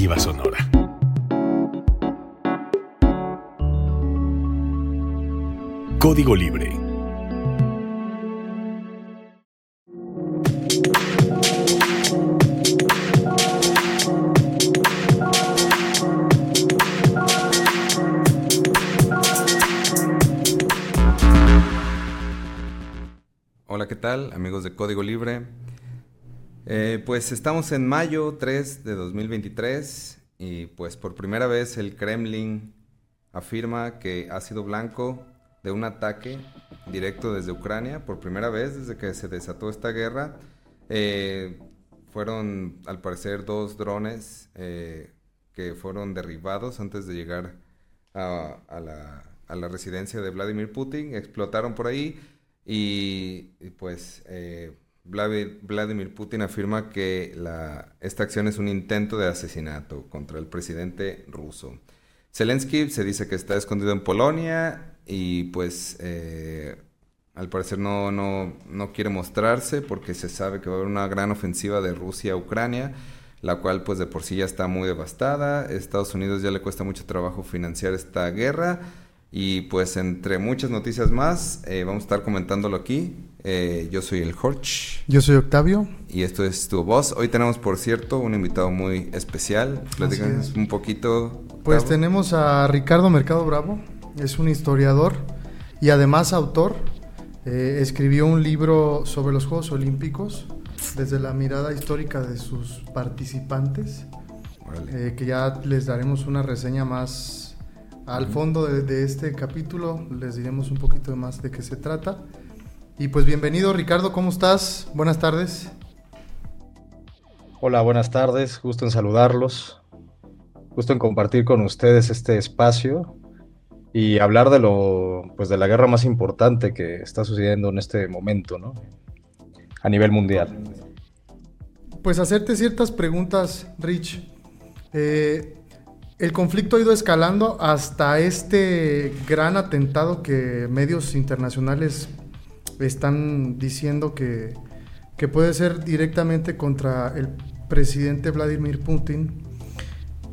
Alternativa Sonora. Código Libre. Hola, ¿qué tal amigos de Código Libre? Eh, pues estamos en mayo 3 de 2023 y pues por primera vez el Kremlin afirma que ha sido blanco de un ataque directo desde Ucrania, por primera vez desde que se desató esta guerra. Eh, fueron al parecer dos drones eh, que fueron derribados antes de llegar a, la, residencia de Vladimir Putin, explotaron por ahí y, pues Vladimir Putin afirma que esta acción es un intento de asesinato contra el presidente ruso. Zelensky se dice que está escondido en Polonia y pues eh, al parecer no, no, no, quiere mostrarse porque se sabe que va a haber una gran ofensiva de Rusia a Ucrania, la cual pues de por sí ya está muy devastada. Estados Unidos ya le cuesta mucho trabajo financiar esta guerra y pues entre muchas noticias más eh, vamos a estar comentándolo aquí. Eh, yo soy el Jorge. Yo soy Octavio. Y esto es Tu Voz. Hoy tenemos, por cierto, un invitado muy especial. Platícanos un poquito. Pues tenemos a Ricardo Mercado Bravo. Es un historiador y además autor. Eh, escribió un libro sobre los Juegos Olímpicos desde la mirada histórica de sus participantes. Eh, que ya les daremos una reseña más al fondo de, de este capítulo. Les diremos un poquito más de qué se trata. Y pues bienvenido Ricardo, ¿cómo estás? Buenas tardes. Hola, buenas tardes, gusto en saludarlos, gusto en compartir con ustedes este espacio y hablar de lo, pues de la guerra más importante que está sucediendo en este momento, ¿no? A nivel mundial. Pues hacerte ciertas preguntas, Rich. Eh, el conflicto ha ido escalando hasta este gran atentado que medios internacionales están diciendo que, puede ser directamente contra el presidente Vladimir Putin.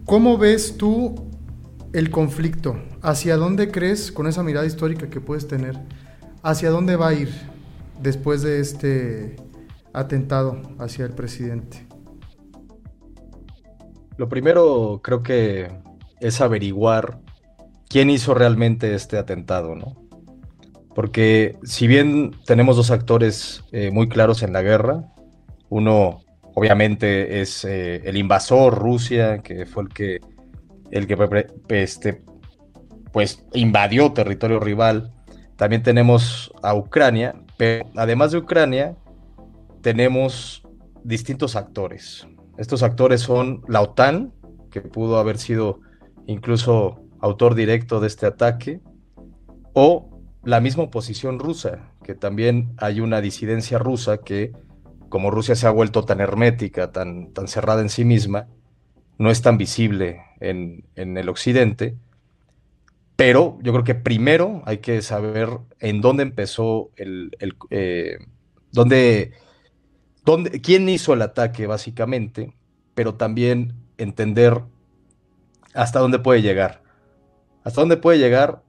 ¿Cómo ves tú el conflicto? ¿Hacia dónde crees, con esa mirada histórica que puedes tener, hacia dónde va a ir después de este atentado hacia el presidente? Lo primero creo que es averiguar quién hizo realmente este atentado, ¿no? Porque si bien tenemos dos actores eh, muy claros en la guerra, uno obviamente es eh, el invasor Rusia, que fue el que, el que este, pues, invadió territorio rival. También tenemos a Ucrania, pero además de Ucrania, tenemos distintos actores. Estos actores son la OTAN, que pudo haber sido incluso autor directo de este ataque, o la misma oposición rusa, que también hay una disidencia rusa que, como Rusia se ha vuelto tan hermética, tan, tan cerrada en sí misma, no es tan visible en, el occidente. Pero yo creo que primero hay que saber en dónde empezó el... Eh, dónde, dónde, quién hizo el ataque, básicamente, pero también entender hasta dónde puede llegar. Hasta dónde puede llegar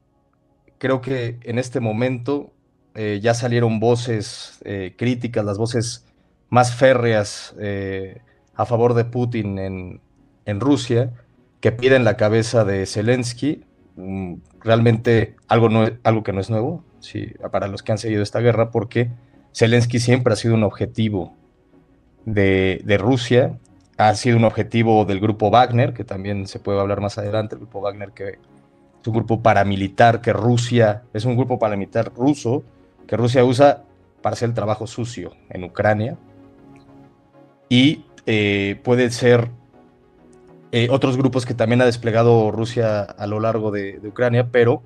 creo que en este momento eh, ya salieron voces eh, críticas, las voces más férreas eh, a favor de Putin en, Rusia, que piden la cabeza de Zelensky. Mm, realmente algo, no, algo que no es nuevo para los que han seguido esta guerra, porque Zelensky siempre ha sido un objetivo de Rusia, ha sido un objetivo del grupo Wagner, que también se puede hablar más adelante, el grupo Wagner que es un grupo paramilitar que Rusia, es un grupo paramilitar ruso que Rusia usa para hacer el trabajo sucio en Ucrania. Y eh, puede ser eh, otros grupos que también ha desplegado Rusia a lo largo de, Ucrania, pero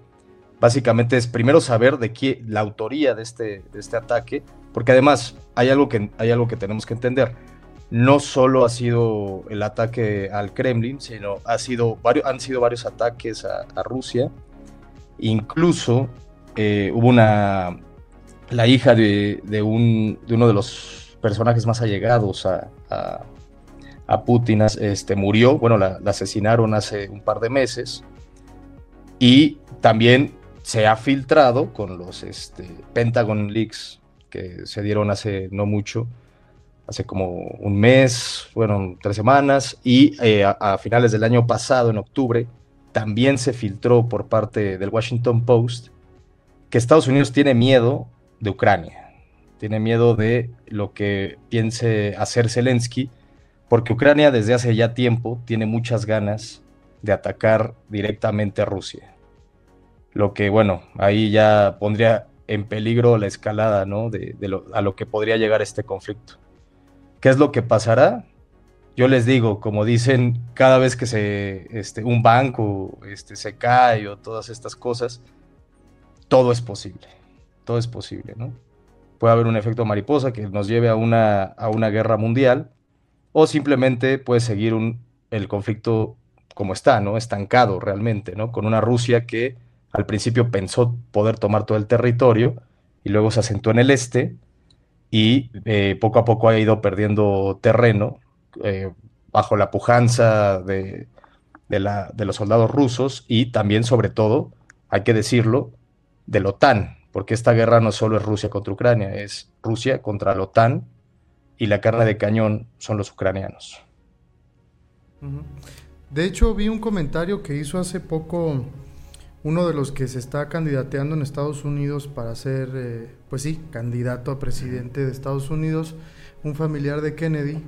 básicamente es primero saber de quién la autoría de este, este ataque, porque además hay algo que, hay algo que tenemos que entender no solo ha sido el ataque al Kremlin, sino ha sido varios, han sido varios ataques a, Rusia. Incluso eh, hubo una, la hija de, un, de, uno de los personajes más allegados a, a Putin este, murió, bueno, la, asesinaron hace un par de meses. Y también se ha filtrado con los este, Pentagon Leaks que se dieron hace no mucho, hace como un mes, fueron tres semanas, y eh, a, finales del año pasado, en octubre, también se filtró por parte del Washington Post que Estados Unidos tiene miedo de Ucrania, tiene miedo de lo que piense hacer Zelensky, porque Ucrania desde hace ya tiempo tiene muchas ganas de atacar directamente a Rusia. Lo que, bueno, ahí ya pondría en peligro la escalada, ¿no? De, a lo que podría llegar este conflicto. ¿Qué es lo que pasará? Yo les digo, como dicen, cada vez que se, este, un banco este, se cae o todas estas cosas, todo es posible. Todo es posible, ¿no? Puede haber un efecto mariposa que nos lleve a una, a una guerra mundial o simplemente puede seguir un, el conflicto como está, ¿no? Estancado realmente, ¿no? Con una Rusia que al principio pensó poder tomar todo el territorio y luego se asentó en el este y eh, poco a poco ha ido perdiendo terreno eh, bajo la pujanza de, los soldados rusos y también, sobre todo, hay que decirlo, de la OTAN, porque esta guerra no solo es Rusia contra Ucrania, es Rusia contra la OTAN y la carne de cañón son los ucranianos. De hecho, vi un comentario que hizo hace poco uno de los que se está candidateando en Estados Unidos para ser, eh, pues sí, candidato a presidente de Estados Unidos, un familiar de Kennedy,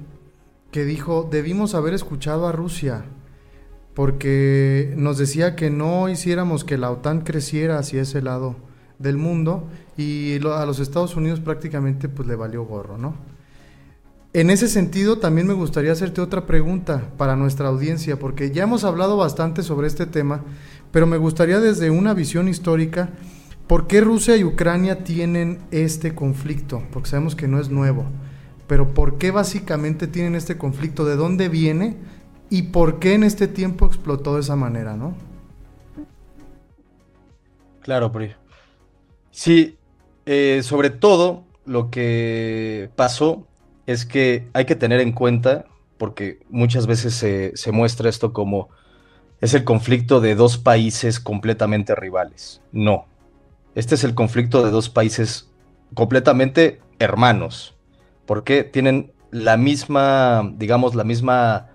que dijo, debimos haber escuchado a Rusia, porque nos decía que no hiciéramos que la OTAN creciera hacia ese lado del mundo y a los Estados Unidos prácticamente pues le valió gorro, ¿no? En ese sentido, también me gustaría hacerte otra pregunta para nuestra audiencia, porque ya hemos hablado bastante sobre este tema, pero me gustaría desde una visión histórica, ¿por qué Rusia y Ucrania tienen este conflicto? Porque sabemos que no es nuevo, pero ¿por qué básicamente tienen este conflicto? ¿De dónde viene? ¿Y por qué en este tiempo explotó de esa manera, no? Claro, Pri. Sí, eh, sobre todo lo que pasó es que hay que tener en cuenta, porque muchas veces se muestra esto como es el conflicto de dos países completamente rivales. No. Este es el conflicto de dos países completamente hermanos. Porque tienen la misma, digamos, la misma,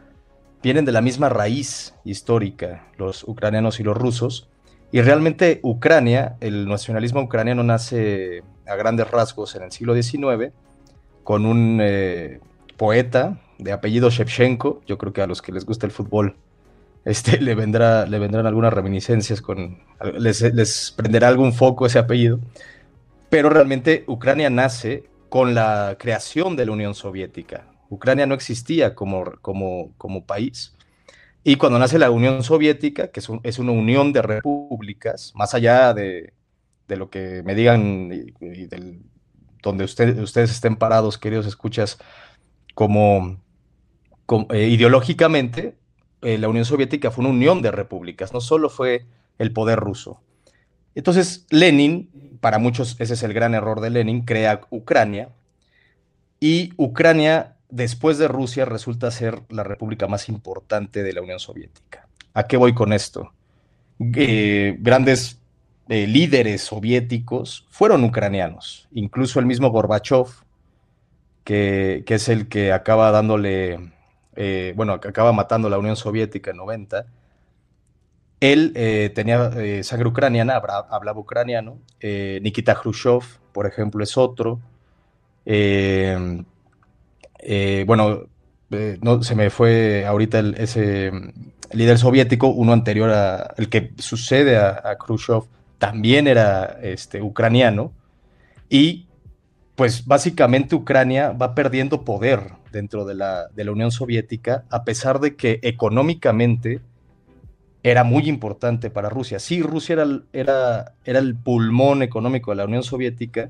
vienen de la misma raíz histórica, los ucranianos y los rusos. Y realmente Ucrania, el nacionalismo ucraniano nace a grandes rasgos en el siglo XIX con un eh, poeta de apellido Shevchenko. Yo creo que a los que les gusta el fútbol este, le, vendrá, le vendrán algunas reminiscencias, con, les, prenderá algún foco ese apellido. Pero realmente Ucrania nace con la creación de la Unión Soviética. Ucrania no existía como, como, como país. Y cuando nace la Unión Soviética, que es, una unión de repúblicas, más allá de, lo que me digan y, donde ustedes estén parados, queridos escuchas, como, eh, ideológicamente, eh, la Unión Soviética fue una unión de repúblicas, no solo fue el poder ruso. Entonces, Lenin, para muchos ese es el gran error de Lenin, crea Ucrania y Ucrania, después de Rusia, resulta ser la república más importante de la Unión Soviética. ¿A qué voy con esto? Eh, grandes eh, líderes soviéticos fueron ucranianos, incluso el mismo Gorbachev, que, que es el que acaba dándole eh, bueno, acaba matando la Unión Soviética en 90, él eh, tenía eh, sangre ucraniana, hablaba ucraniano. Nikita Khrushchev, por ejemplo, es otro. bueno, no, se me fue ahorita ese mm, líder soviético, uno anterior al que sucede a, Khrushchev, también era este, ucraniano. Y pues básicamente Ucrania va perdiendo poder dentro de la, Unión Soviética, a pesar de que económicamente era muy importante para Rusia. Sí, Rusia era, era, era el pulmón económico de la Unión Soviética,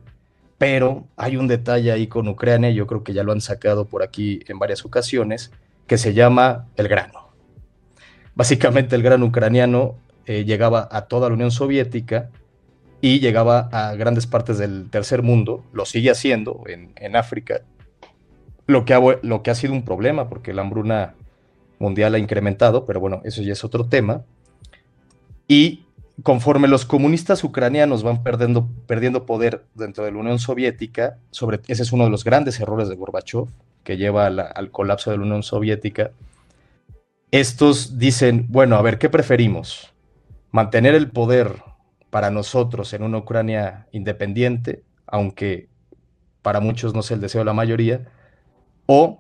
pero hay un detalle ahí con Ucrania, yo creo que ya lo han sacado por aquí en varias ocasiones, que se llama el grano. Básicamente el grano ucraniano eh, llegaba a toda la Unión Soviética y llegaba a grandes partes del tercer mundo, lo sigue haciendo en, en África, lo que, ha, lo que ha sido un problema, porque la hambruna mundial ha incrementado, pero bueno, eso ya es otro tema. Y conforme los comunistas ucranianos van perdiendo, perdiendo poder dentro de la Unión Soviética, sobre, ese es uno de los grandes errores de Gorbachev, que lleva al colapso de la Unión Soviética, estos dicen, bueno, a ver, ¿qué preferimos? ¿Mantener el poder para nosotros en una Ucrania independiente, aunque para muchos no sea el deseo de la mayoría, o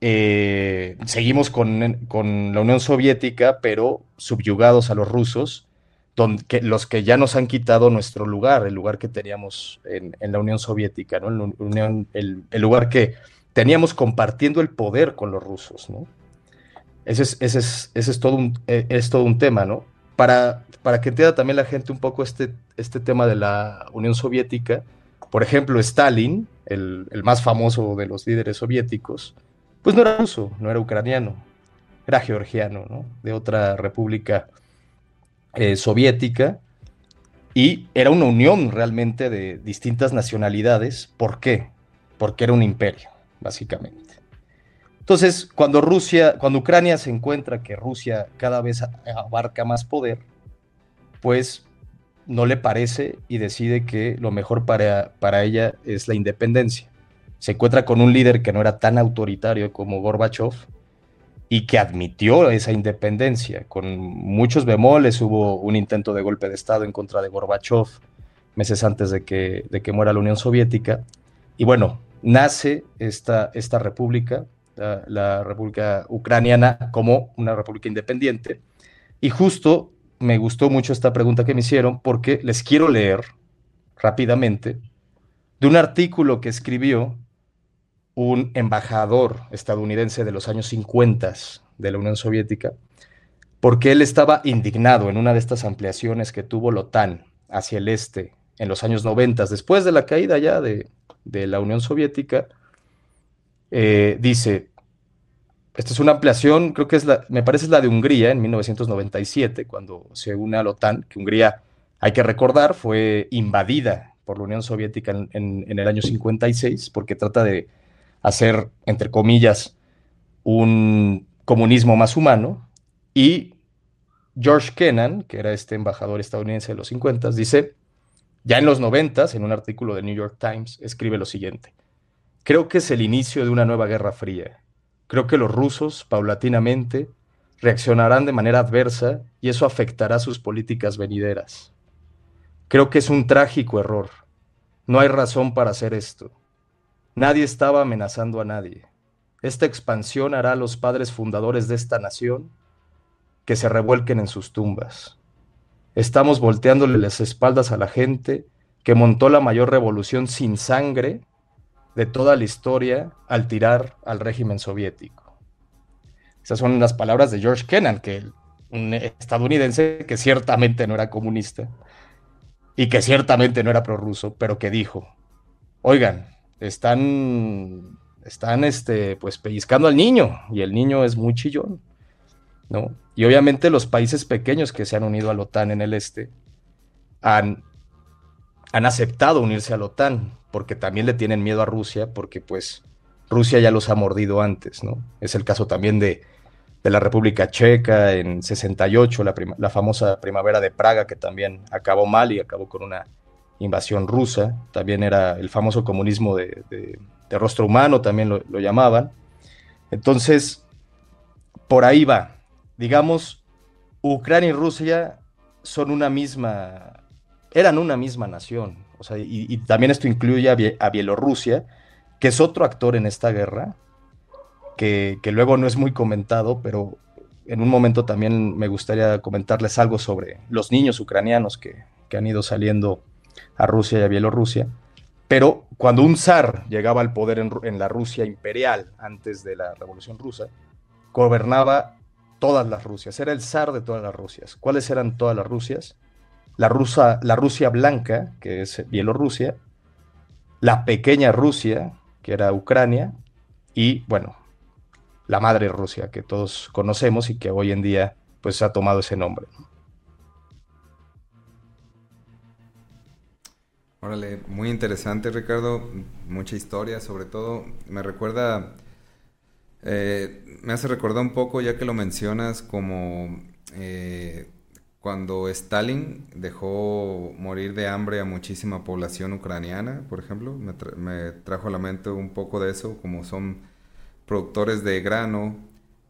eh, seguimos con, la Unión Soviética, pero subyugados a los rusos, donde, los que ya nos han quitado nuestro lugar, el lugar que teníamos en, la Unión Soviética, ¿no? el, lugar que teníamos compartiendo el poder con los rusos. ¿no? Ese, es, ese, es, ese es, todo un, e, es todo un tema, ¿no? Para, para que entienda también la gente un poco este, este tema de la Unión Soviética, por ejemplo, Stalin, el, más famoso de los líderes soviéticos, pues no era ruso, no era ucraniano, era georgiano, ¿no? De otra república eh, soviética, y era una unión realmente de distintas nacionalidades. ¿Por qué? Porque era un imperio, básicamente. Entonces, cuando Rusia, cuando Ucrania se encuentra que Rusia cada vez abarca más poder, pues no le parece y decide que lo mejor para, para ella es la independencia. Se encuentra con un líder que no era tan autoritario como Gorbachev y que admitió esa independencia. Con muchos bemoles hubo un intento de golpe de Estado en contra de Gorbachev meses antes de que, de que muera la Unión Soviética. Y bueno, nace esta, esta república, la, la República Ucraniana, como una república independiente. Y justo me gustó mucho esta pregunta que me hicieron porque les quiero leer rápidamente de un artículo que escribió un embajador estadounidense de los años 50 de la Unión Soviética, porque él estaba indignado en una de estas ampliaciones que tuvo la OTAN hacia el este en los años 90, después de la caída ya de, la Unión Soviética, eh, dice, esta es una ampliación, creo que es me parece es la de Hungría en 1997, cuando se une a la OTAN, que Hungría, hay que recordar, fue invadida por la Unión Soviética en, el año 56, porque trata de hacer, entre comillas, un comunismo más humano. Y George Kennan, que era este embajador estadounidense de los 50, dice, ya en los 90, en un artículo de New York Times, escribe lo siguiente, creo que es el inicio de una nueva guerra fría Creo que los rusos, paulatinamente, reaccionarán de manera adversa y eso afectará sus políticas venideras. Creo que es un trágico error. No hay razón para hacer esto. Nadie estaba amenazando a nadie. Esta expansión hará a los padres fundadores de esta nación que se revuelquen en sus tumbas. Estamos volteándole las espaldas a la gente que montó la mayor revolución sin sangre de toda la historia al tirar al régimen soviético. Esas son las palabras de George Kennan, que un estadounidense que ciertamente no era comunista y que ciertamente no era prorruso, pero que dijo, oigan, están, están este, pues pellizcando al niño y el niño es muy chillón, ¿no? Y obviamente los países pequeños que se han unido a la OTAN en el este han, han aceptado unirse a la OTAN, porque también le tienen miedo a Rusia, porque pues Rusia ya los ha mordido antes, ¿no? Es el caso también de, la República Checa en 68, la, la, famosa primavera de Praga, que también acabó mal y acabó con una invasión rusa, también era el famoso comunismo de, rostro humano, también lo, lo llamaban. Entonces, por ahí va. Digamos, Ucrania y Rusia son una misma, eran una misma nación, y, también esto incluye a, Bielorrusia, que es otro actor en esta guerra, que, luego no es muy comentado, pero en un momento también me gustaría comentarles algo sobre los niños ucranianos que, han ido saliendo a Rusia y a Bielorrusia. Pero cuando un zar llegaba al poder en, en, la Rusia imperial antes de la Revolución Rusa, gobernaba todas las Rusias, era el zar de todas las Rusias. ¿Cuáles eran todas las Rusias? La, la Rusia blanca, que es Bielorrusia, la pequeña Rusia, que era Ucrania, y bueno, la madre Rusia, que todos conocemos y que hoy en día pues ha tomado ese nombre. Órale, muy interesante Ricardo, mucha historia sobre todo. Me recuerda, eh, me hace recordar un poco ya que lo mencionas como eh, cuando Stalin dejó morir de hambre a muchísima población ucraniana, por ejemplo, me, me trajo a la mente un poco de eso, como son productores de grano,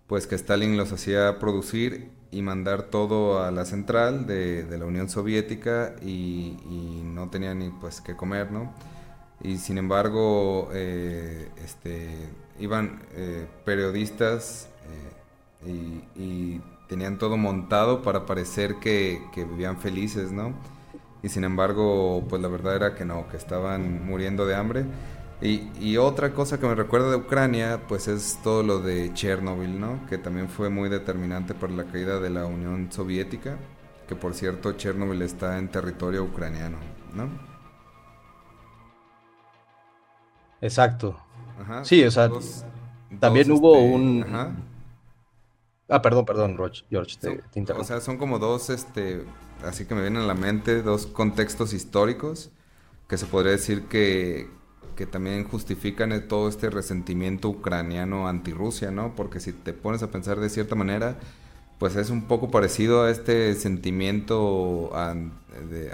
pues que Stalin los hacía producir y mandar todo a la central de, la Unión Soviética y, no tenían ni pues que comer, ¿no? Y sin embargo, eh, este, iban eh, periodistas eh, y, tenían todo montado para parecer que, que, vivían felices, ¿no? Y sin embargo, pues la verdad era que no, que estaban muriendo de hambre. Y, otra cosa que me recuerda de Ucrania, pues es todo lo de Chernobyl, ¿no? Que también fue muy determinante para la caída de la Unión Soviética, que por cierto Chernobyl está en territorio ucraniano, ¿no? Exacto. sí, o sea, también hubo este, un... Ah, perdón, perdón, George, te, O sea, son como dos, este, así que me vienen a la mente, dos contextos históricos que se podría decir que, que también justifican todo este resentimiento ucraniano anti-Rusia, ¿no? Porque si te pones a pensar de cierta manera, pues es un poco parecido a este sentimiento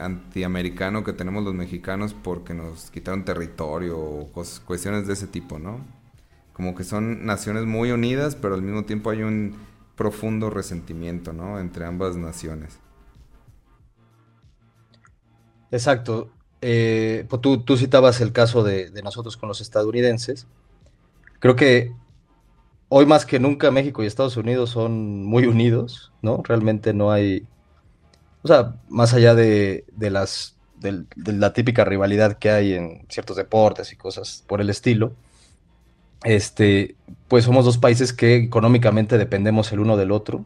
antiamericano que tenemos los mexicanos porque nos quitaron territorio o cuestiones de ese tipo, ¿no? Como que son naciones muy unidas, pero al mismo tiempo hay un profundo resentimiento, ¿no? Entre ambas naciones. Exacto. Eh, pues tú, citabas el caso de, nosotros con los estadounidenses. Creo que hoy más que nunca México y Estados Unidos son muy unidos, ¿no? Realmente no hay, o sea, más allá de, las, de, la típica rivalidad que hay en ciertos deportes y cosas por el estilo, este, pues somos dos países que económicamente dependemos el uno del otro.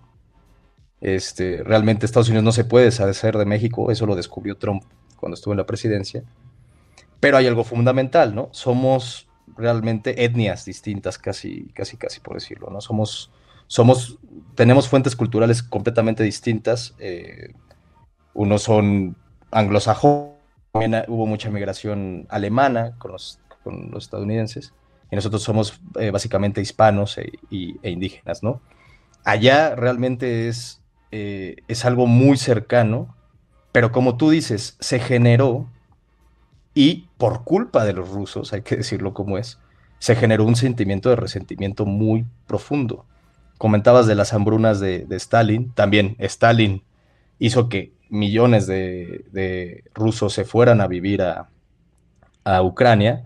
Este, realmente Estados Unidos no se puede deshacer de México, eso lo descubrió Trump cuando estuve en la presidencia. Pero hay algo fundamental, ¿no? Somos realmente etnias distintas, casi, casi, casi por decirlo, ¿no? Somos, somos, tenemos fuentes culturales completamente distintas. Eh, unos son anglosajones, hubo mucha migración alemana con los, con los estadounidenses, y nosotros somos eh, básicamente hispanos e, e, indígenas, ¿no? Allá realmente es, eh, es algo muy cercano pero como tú dices, se generó y por culpa de los rusos, hay que decirlo como es, se generó un sentimiento de resentimiento muy profundo. Comentabas de las hambrunas de, Stalin, también Stalin hizo que millones de, rusos se fueran a vivir a, Ucrania.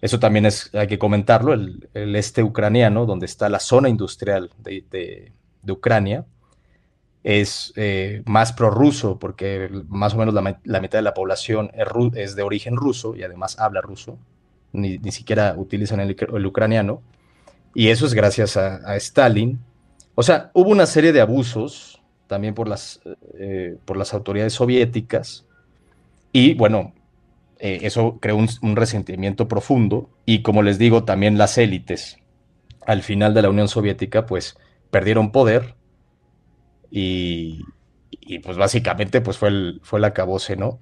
Eso también es, hay que comentarlo, el, este ucraniano, donde está la zona industrial de Ucrania, es eh, más prorruso, porque más o menos la, mitad de la población es, de origen ruso y además habla ruso, ni, siquiera utilizan el, ucraniano, y eso es gracias a, Stalin. O sea, hubo una serie de abusos también por las, eh, por las autoridades soviéticas, y bueno, eh, eso creó un, resentimiento profundo, y como les digo, también las élites al final de la Unión Soviética, pues perdieron poder y, pues básicamente pues fue el, fue el acabose, ¿no?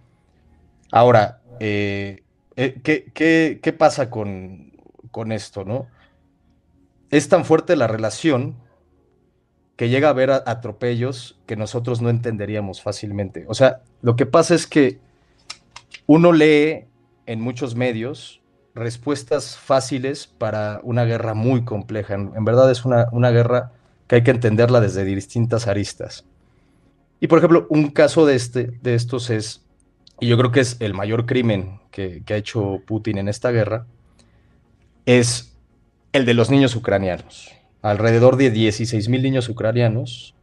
Ahora, eh, eh, ¿qué, pasa con, esto, no? Es tan fuerte la relación que llega a haber atropellos que nosotros no entenderíamos fácilmente. O sea, lo que pasa es que uno lee en muchos medios respuestas fáciles para una guerra muy compleja. En, verdad es una, una guerra que hay que entenderla desde distintas aristas. Y por ejemplo, un caso de, este, de estos es, y yo creo que es el mayor crimen que, ha hecho Putin en esta guerra, es el de los niños ucranianos. Alrededor de 16 mil niños ucranianos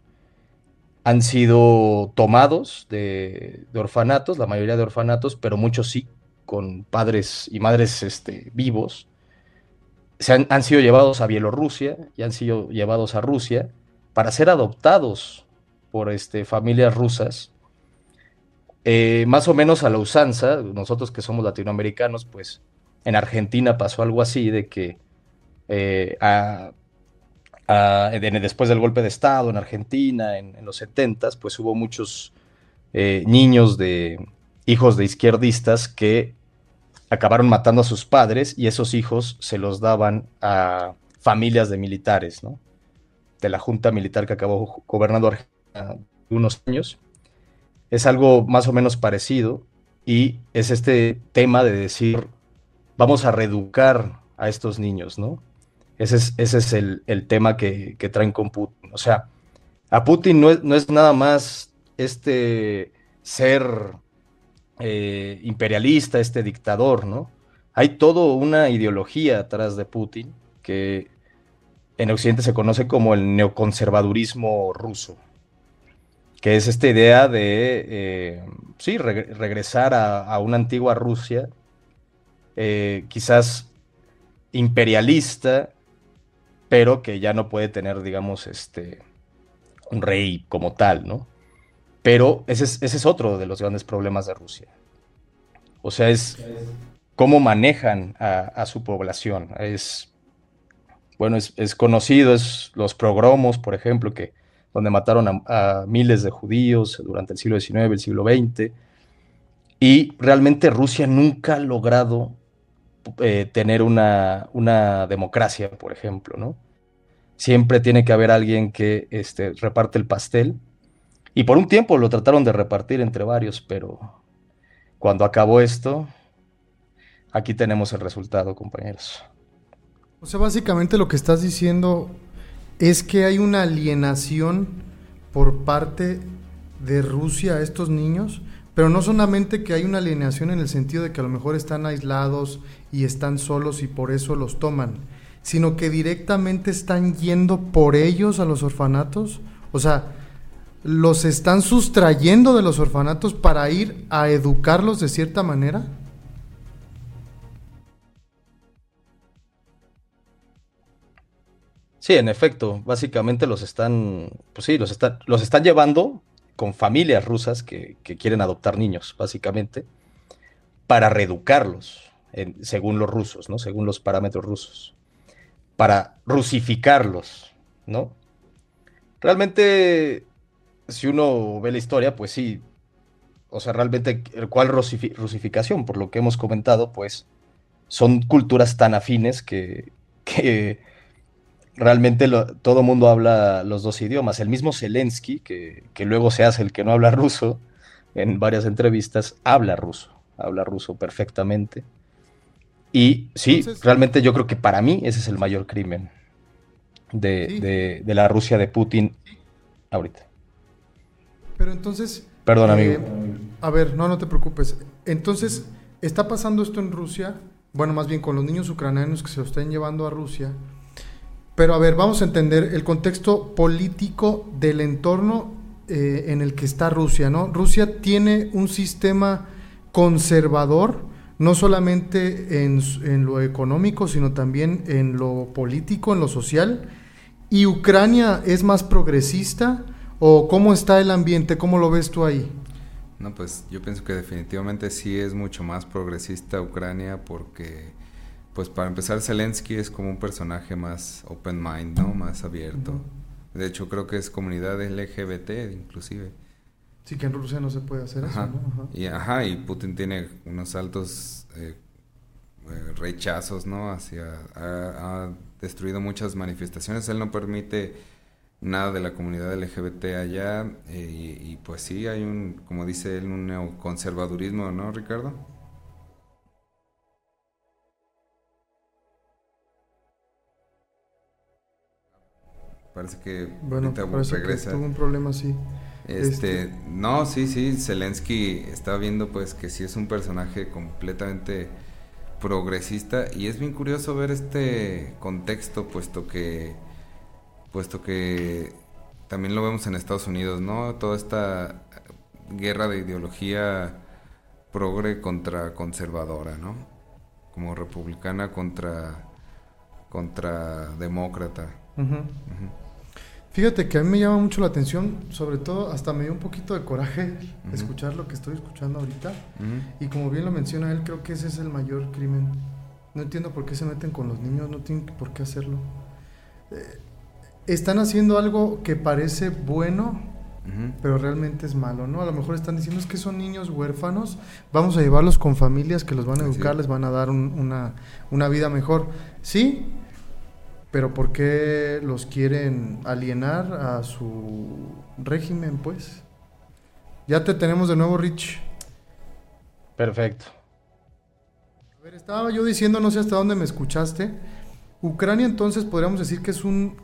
han sido tomados de, orfanatos, la mayoría de orfanatos, pero muchos sí, con padres y madres este, vivos, han, sido llevados a Bielorrusia y han sido llevados a Rusia para ser adoptados por este, familias rusas. Eh, más o menos a la usanza, nosotros que somos latinoamericanos, pues en Argentina pasó algo así de que eh, después del golpe de Estado en Argentina, en, los 70, pues hubo muchos eh, niños de, hijos de izquierdistas que acabaron matando a sus padres y esos hijos se los daban a familias de militares, ¿no? De la junta militar que acabó gobernando Argentina unos años. Es algo más o menos parecido y es este tema de decir, vamos a reeducar a estos niños, ¿no? Ese es, ese es el, tema que, traen con Putin. O sea, a Putin no es, no es nada más este ser eh, imperialista, este dictador, ¿no? Hay toda una ideología atrás de Putin que en Occidente se conoce como el neoconservadurismo ruso, que es esta idea de, eh, sí, regresar a, una antigua Rusia, eh, quizás imperialista, pero que ya no puede tener, digamos, este, un rey como tal, ¿no? Pero ese es, otro de los grandes problemas de Rusia. O sea, es cómo manejan a, su población. Es, bueno, es, conocido, es los progromos, por ejemplo, que, donde mataron a, miles de judíos durante el siglo XIX, el siglo XX. Y realmente Rusia nunca ha logrado eh, tener una, una, democracia, por ejemplo, ¿no? Siempre tiene que haber alguien que este, reparte el pastel y por un tiempo lo trataron de repartir entre varios, pero cuando acabó esto, aquí tenemos el resultado, compañeros. O sea, básicamente lo que estás diciendo es que hay una alienación por parte de Rusia a estos niños, pero no solamente que hay una alienación en el sentido de que a lo mejor están aislados y están solos y por eso los toman, sino que directamente están yendo por ellos a los orfanatos. O sea, los están sustrayendo de los orfanatos para ir a educarlos de cierta manera? Sí, en efecto, básicamente los están, pues sí, los, están, los están llevando con familias rusas que, quieren adoptar niños, básicamente, para reeducarlos, según los rusos, ¿no? Según los parámetros rusos, para rusificarlos, ¿no? Realmente si uno ve la historia, pues sí, o sea, realmente, ¿cuál rusificación? Por lo que hemos comentado, pues son culturas tan afines que, que realmente todo el mundo habla los dos idiomas. El mismo Zelensky, que, que, luego se hace el que no habla ruso, en varias entrevistas, habla ruso, habla ruso perfectamente. Y sí, realmente yo creo que para mí ese es el mayor crimen de, de la Rusia de Putin ahorita. Pero entonces... Perdón, eh, amigo. A ver, no, no te preocupes. Entonces, está pasando esto en Rusia, bueno, más bien con los niños ucranianos que se lo están llevando a Rusia. Pero a ver, vamos a entender el contexto político del entorno eh, en el que está Rusia, ¿no? Rusia tiene un sistema conservador, no solamente en, en, lo económico, sino también en lo político, en lo social. Y Ucrania es más progresista ¿O cómo está el ambiente? ¿Cómo lo ves tú ahí? No, pues yo pienso que definitivamente sí es mucho más progresista Ucrania porque, pues para empezar, Zelensky es como un personaje más open mind, ¿no? Más abierto. De hecho, creo que es comunidad LGBT inclusive. Sí, que en Rusia no se puede hacer eso, ¿no? Y, ajá, y Putin tiene unos altos eh, eh, rechazos, ¿no? Hacia, ha, destruido muchas manifestaciones. Él no permite nada de la comunidad LGBT allá eh, y, pues sí hay un, como dice él, un neoconservadurismo, ¿no, Ricardo? Parece que bueno, regresa. tuvo un problema así. Este, este, no, sí, sí, Zelensky está viendo pues que sí es un personaje completamente progresista y es bien curioso ver este contexto puesto que puesto que también lo vemos en Estados Unidos, ¿no? Toda esta guerra de ideología progre contra conservadora, ¿no? Como republicana contra, contra demócrata. Fíjate que a mí me llama mucho la atención, sobre todo hasta me dio un poquito de coraje escuchar lo que estoy escuchando ahorita. Y como bien lo menciona él, creo que ese es el mayor crimen. No entiendo por qué se meten con los niños, no tienen por qué hacerlo. Eh, están haciendo algo que parece bueno, pero realmente es malo, ¿no? A lo mejor están diciendo es que son niños huérfanos, vamos a llevarlos con familias que los van a educar, les van a dar una, una vida mejor. Sí, pero ¿por qué los quieren alienar a su régimen, pues? Ya te tenemos de nuevo, Rich. Perfecto. A ver, estaba yo diciendo, no sé hasta dónde me escuchaste. Ucrania entonces podríamos decir que es un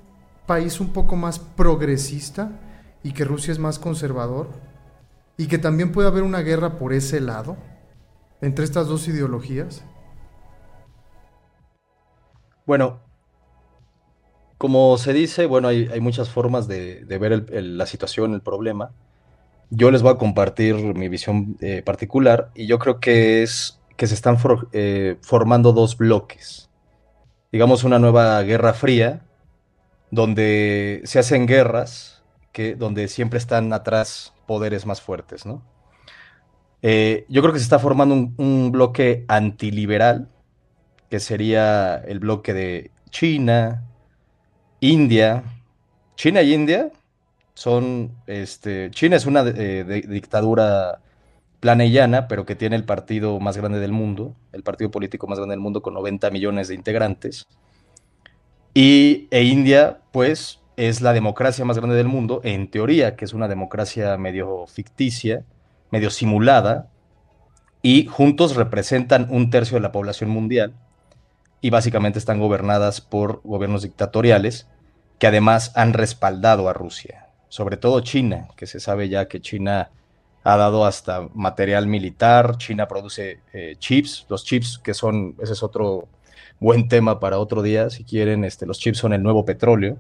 país un poco más progresista y que Rusia es más conservador y que también puede haber una guerra por ese lado entre estas dos ideologías. Bueno, como se dice, bueno, hay, muchas formas de, ver la situación, el problema. Yo les voy a compartir mi visión eh, particular y yo creo que es que se están eh, formando dos bloques. Digamos una nueva guerra fría, donde se hacen guerras, que, donde siempre están atrás poderes más fuertes, ¿no? Eh, yo creo que se está formando un, un, bloque antiliberal, que sería el bloque de China, India. China y India son, este, China es una eh, dictadura planellana, pero que tiene el partido más grande del mundo, el partido político más grande del mundo con 90 millones de integrantes. Y e India, pues, es la democracia más grande del mundo, en teoría, que es una democracia medio ficticia, medio simulada, y juntos representan un tercio de la población mundial, y básicamente están gobernadas por gobiernos dictatoriales, que además han respaldado a Rusia sobre todo China, que se sabe ya que China ha dado hasta material militar, China produce eh, chips, los chips que son, ese es otro buen tema para otro día, si quieren, este, los chips son el nuevo petróleo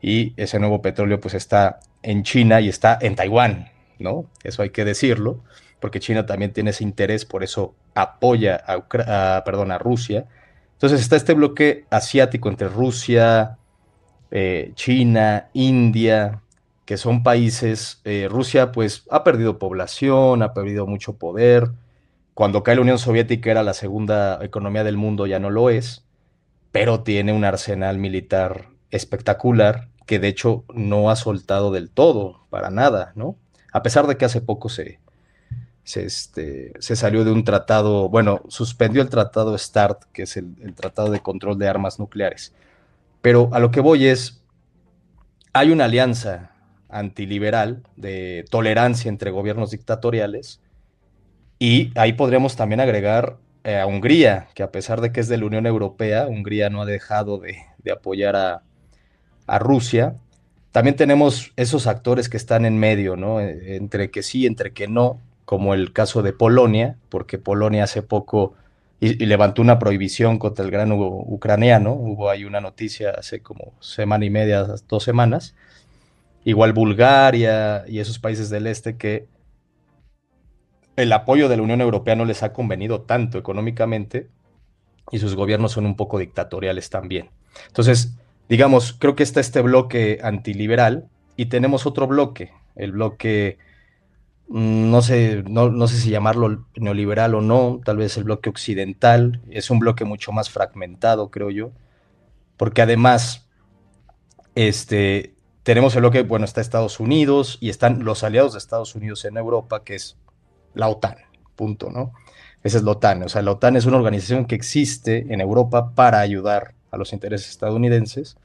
y ese nuevo petróleo pues está en China y está en Taiwán, ¿no? Eso hay que decirlo, porque China también tiene ese interés, por eso apoya a, perdón, a Rusia. Entonces está este bloque asiático entre Rusia, eh, China, India, que son países, eh, Rusia pues ha perdido población, ha perdido mucho poder, cuando cae la Unión Soviética era la segunda economía del mundo, ya no lo es, pero tiene un arsenal militar espectacular que de hecho no ha soltado del todo, para nada, ¿no? A pesar de que hace poco se, se, este, se salió de un tratado, bueno, suspendió el tratado START, que es el, tratado de control de armas nucleares. Pero a lo que voy es, hay una alianza antiliberal, de tolerancia entre gobiernos dictatoriales. Y ahí podríamos también agregar eh, a Hungría, que a pesar de que es de la Unión Europea, Hungría no ha dejado de, apoyar a, Rusia. También tenemos esos actores que están en medio, ¿no? Eh, entre que sí, entre que no, como el caso de Polonia, porque Polonia hace poco levantó una prohibición contra el gran ucraniano. Hubo ahí una noticia hace como semana y media, dos semanas, igual Bulgaria y esos países del este que el apoyo de la Unión Europea no les ha convenido tanto económicamente y sus gobiernos son un poco dictatoriales también. Entonces, digamos, creo que está este bloque antiliberal y tenemos otro bloque, el bloque, no sé, no, no sé si llamarlo neoliberal o no, tal vez el bloque occidental, es un bloque mucho más fragmentado, creo yo, porque además, este, tenemos el bloque, bueno, está Estados Unidos y están los aliados de Estados Unidos en Europa, que es la OTAN, punto, ¿no? Esa es la OTAN. O sea, la OTAN es una organización que existe en Europa para ayudar a los intereses estadounidenses.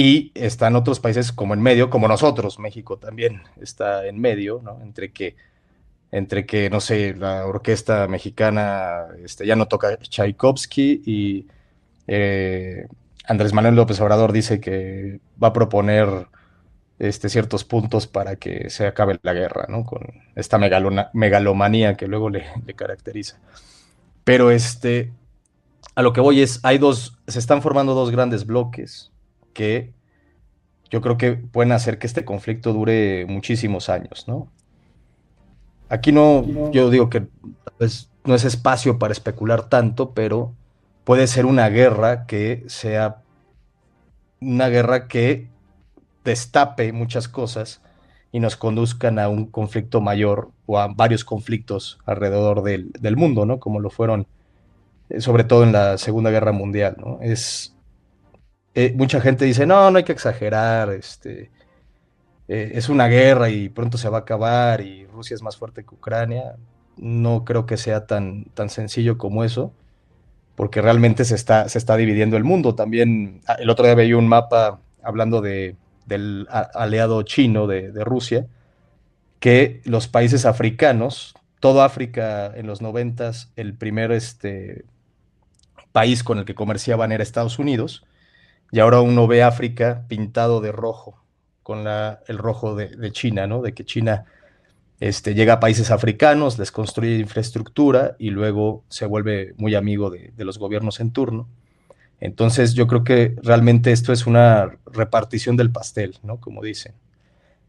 Y están otros países como en medio, como nosotros, México también está en medio, ¿no? Entre que, entre que no sé, la orquesta mexicana este, ya no toca Tchaikovsky y eh, Andrés Manuel López Obrador dice que va a proponer este, ciertos puntos para que se acabe la guerra, ¿no? Con esta megalomanía que luego le, caracteriza. Pero este, a lo que voy es, hay dos, se están formando dos grandes bloques que yo creo que pueden hacer que este conflicto dure muchísimos años, ¿no? Aquí no, yo digo que pues, no es espacio para especular tanto, pero puede ser una guerra que sea una guerra que destape muchas cosas y nos conduzcan a un conflicto mayor o a varios conflictos alrededor del, mundo, ¿no? Como lo fueron, eh, sobre todo en la Segunda Guerra Mundial, ¿no? Es, eh, mucha gente dice, no, no hay que exagerar, este, eh, es una guerra y pronto se va a acabar y Rusia es más fuerte que Ucrania. No creo que sea tan, tan sencillo como eso, porque realmente se está, se está dividiendo el mundo. También ah, el otro día veía un mapa hablando de, del aliado chino de, Rusia, que los países africanos, todo África en los noventas, el primer este, país con el que comerciaban era Estados Unidos, y ahora uno ve África pintado de rojo, con el rojo de, China, ¿no? De que China este, llega a países africanos, les construye infraestructura y luego se vuelve muy amigo de, de los gobiernos en turno. Entonces yo creo que realmente esto es una repartición del pastel, ¿no? Como dicen.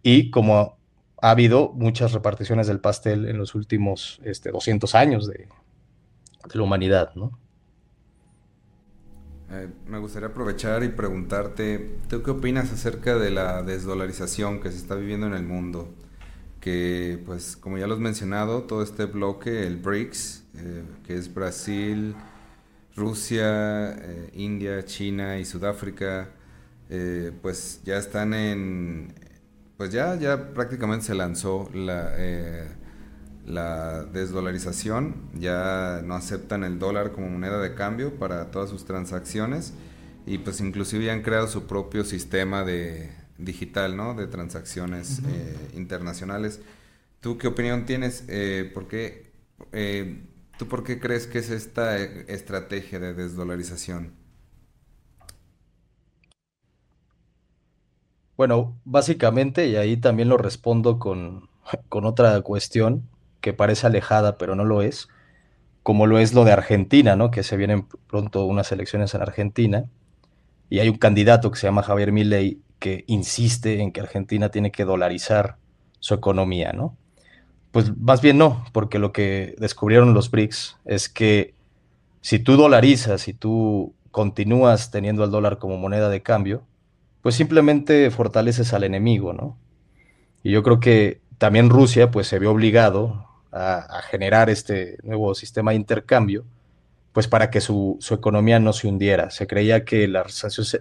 Y como ha habido muchas reparticiones del pastel en los últimos este, 200 años de, la humanidad, ¿no? Eh, me gustaría aprovechar y preguntarte, ¿tú qué opinas acerca de la desdolarización que se está viviendo en el mundo? Que, pues, como ya lo has mencionado, todo este bloque, el BRICS, eh, que es Brasil, Rusia, eh, India, China y Sudáfrica, pues ya están en, pues ya, ya prácticamente se lanzó la, la desdolarización, ya no aceptan el dólar como moneda de cambio para todas sus transacciones y pues inclusive ya han creado su propio sistema de digital, ¿no? De transacciones eh, internacionales. ¿Tú qué opinión tienes? Eh, ¿por qué, ¿Tú por qué crees que es esta estrategia de desdolarización? Bueno, básicamente, y ahí también lo respondo con, otra cuestión que parece alejada, pero no lo es, como lo es lo de Argentina, ¿no? Que se vienen pronto unas elecciones en Argentina y hay un candidato que se llama Javier Milei que insiste en que Argentina tiene que dolarizar su economía, ¿no? Pues más bien no, porque lo que descubrieron los BRICS es que si tú dolarizas, si tú continúas teniendo el dólar como moneda de cambio, pues simplemente fortaleces al enemigo, ¿no? Y yo creo que también Rusia pues se vio obligado a, generar este nuevo sistema de intercambio, pues para que su, economía no se hundiera. Se creía que las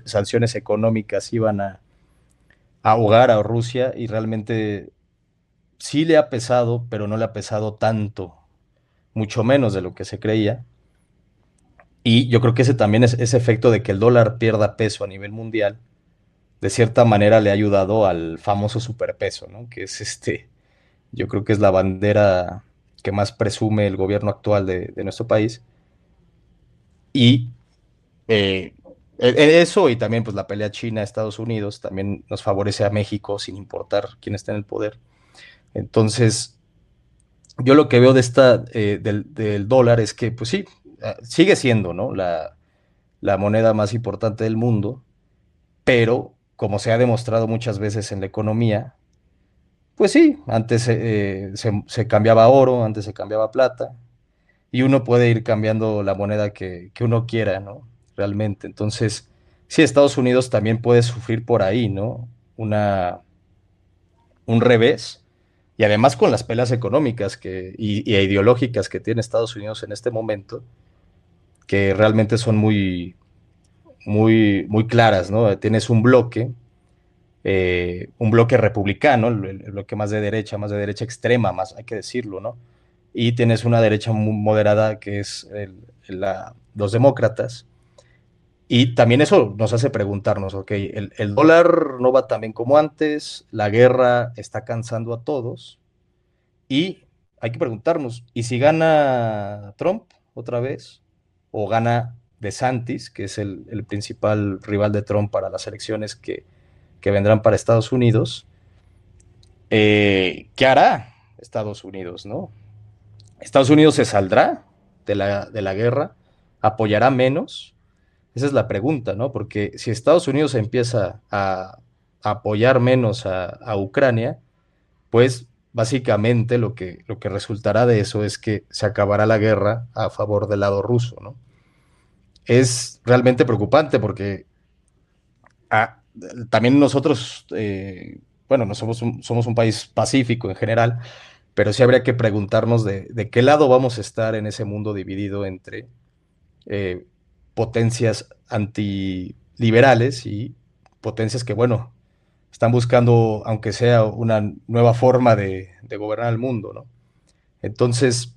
sanciones económicas iban a, ahogar a Rusia y realmente sí le ha pesado, pero no le ha pesado tanto, mucho menos de lo que se creía. Y yo creo que ese también es ese efecto de que el dólar pierda peso a nivel mundial, de cierta manera le ha ayudado al famoso superpeso, ¿no? Que es este, yo creo que es la bandera que más presume el gobierno actual de, nuestro país. Y eh, e, e, eso y también pues la pelea China-Estados Unidos también nos favorece a México sin importar quién está en el poder. Entonces, yo lo que veo de esta, eh, del, dólar es que, pues sí, ah, sigue siendo, ¿no? La, la moneda más importante del mundo, pero como se ha demostrado muchas veces en la economía, pues sí, antes eh, se, cambiaba oro, antes se cambiaba plata, y uno puede ir cambiando la moneda que, uno quiera, ¿no? Realmente. Entonces, sí, Estados Unidos también puede sufrir por ahí, ¿no? Una, un revés. Y además con las pelas económicas que, y, y ideológicas que tiene Estados Unidos en este momento, que realmente son muy, muy, muy claras, ¿no? Tienes un bloque, eh, un bloque republicano, el, bloque más de derecha, más de derecha extrema, más hay que decirlo, ¿no? Y tienes una derecha muy moderada que es los demócratas. Y también eso nos hace preguntarnos, ok, el, el dólar no va tan bien como antes, la guerra está cansando a todos, y hay que preguntarnos, ¿y si gana Trump otra vez? ¿O gana de Santis, que es el, principal rival de Trump para las elecciones que, vendrán para Estados Unidos, eh, ¿qué hará Estados Unidos, no? ¿Estados Unidos se saldrá de la, de la guerra? ¿Apoyará menos? Esa es la pregunta, ¿no? Porque si Estados Unidos empieza a, apoyar menos a, a, Ucrania, pues básicamente lo que, lo que resultará de eso es que se acabará la guerra a favor del lado ruso, ¿no? es realmente preocupante porque ah, también nosotros, eh, bueno, no somos un, somos un país pacífico en general, pero sí habría que preguntarnos de, qué lado vamos a estar en ese mundo dividido entre eh, potencias antiliberales y potencias que, bueno, están buscando, aunque sea una nueva forma de, gobernar el mundo, ¿no? Entonces,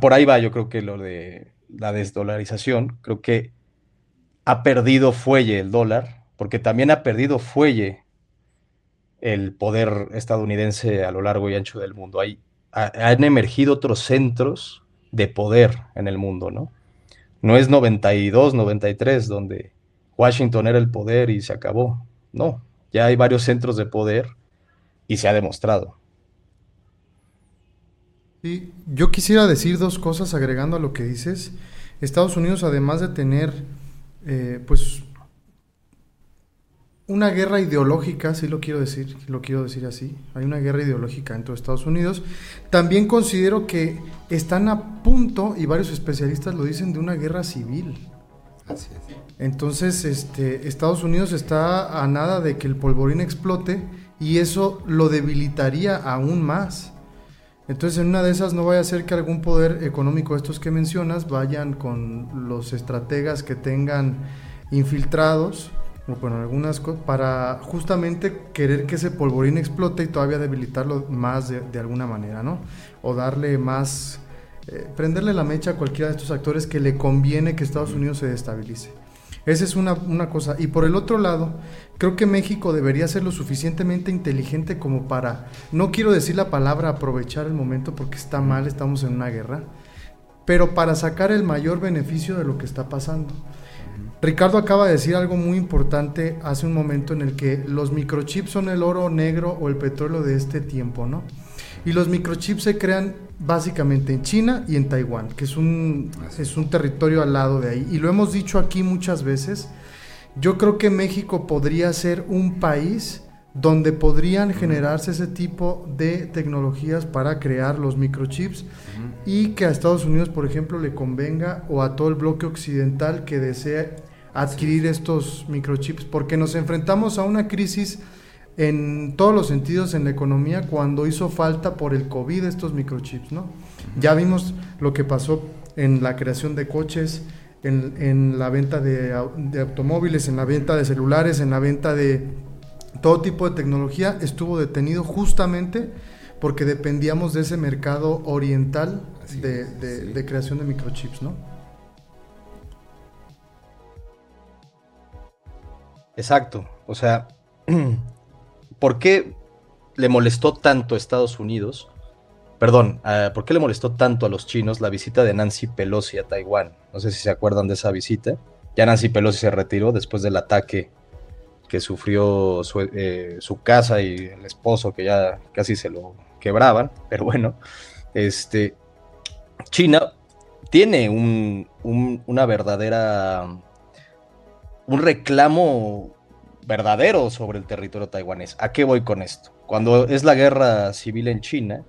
por ahí va yo creo que lo de la desdolarización, creo que ha perdido fuelle el dólar, porque también ha perdido fuelle el poder estadounidense a lo largo y ancho del mundo. Hay, han emergido otros centros de poder en el mundo, ¿no? No es 92, 93, donde Washington era el poder y se acabó. No, ya hay varios centros de poder y se ha demostrado. Sí, yo quisiera decir dos cosas agregando a lo que dices. Estados Unidos, además de tener, eh, pues, una guerra ideológica, sí lo quiero decir, lo quiero decir así, hay una guerra ideológica dentro de Estados Unidos, también considero que están a punto, y varios especialistas lo dicen, de una guerra civil. Así es. Entonces, este, Estados Unidos está a nada de que el polvorín explote y eso lo debilitaría aún más. Entonces, en una de esas no vaya a ser que algún poder económico estos que mencionas vayan con los estrategas que tengan infiltrados bueno, algunas cosas, para justamente querer que ese polvorín explote y todavía debilitarlo más de, alguna manera, ¿no? O darle más, eh, prenderle la mecha a cualquiera de estos actores que le conviene que Estados Unidos se destabilice. Esa es una, una, cosa. Y por el otro lado, creo que México debería ser lo suficientemente inteligente como para, no quiero decir la palabra aprovechar el momento porque está mal, estamos en una guerra, pero para sacar el mayor beneficio de lo que está pasando. Ricardo acaba de decir algo muy importante hace un momento en el que los microchips son el oro negro o el petróleo de este tiempo, ¿no? Y los microchips se crean básicamente en China y en Taiwán, que es un, es un territorio al lado de ahí. Y lo hemos dicho aquí muchas veces. Yo creo que México podría ser un país donde podrían generarse ese tipo de tecnologías para crear los microchips y que a Estados Unidos, por ejemplo, le convenga o a todo el bloque occidental que desee adquirir estos microchips, porque nos enfrentamos a una crisis en todos los sentidos en la economía cuando hizo falta por el COVID estos microchips, ¿no? Ya vimos lo que pasó en la creación de coches, en, la venta de, automóviles, en la venta de celulares, en la venta de todo tipo de tecnología, estuvo detenido justamente porque dependíamos de ese mercado oriental de, de creación de microchips, ¿no? Exacto. O sea, ¿por qué le molestó tanto a Estados Unidos? Perdón, ah, ¿por qué le molestó tanto a los chinos la visita de Nancy Pelosi a Taiwán? No sé si se acuerdan de esa visita. Ya Nancy Pelosi se retiró después del ataque que sufrió su, eh, casa y el esposo que ya casi se lo quebraban. Pero bueno, este, China tiene una verdadera un reclamo verdadero sobre el territorio taiwanés. ¿A qué voy con esto? Cuando es la guerra civil en China,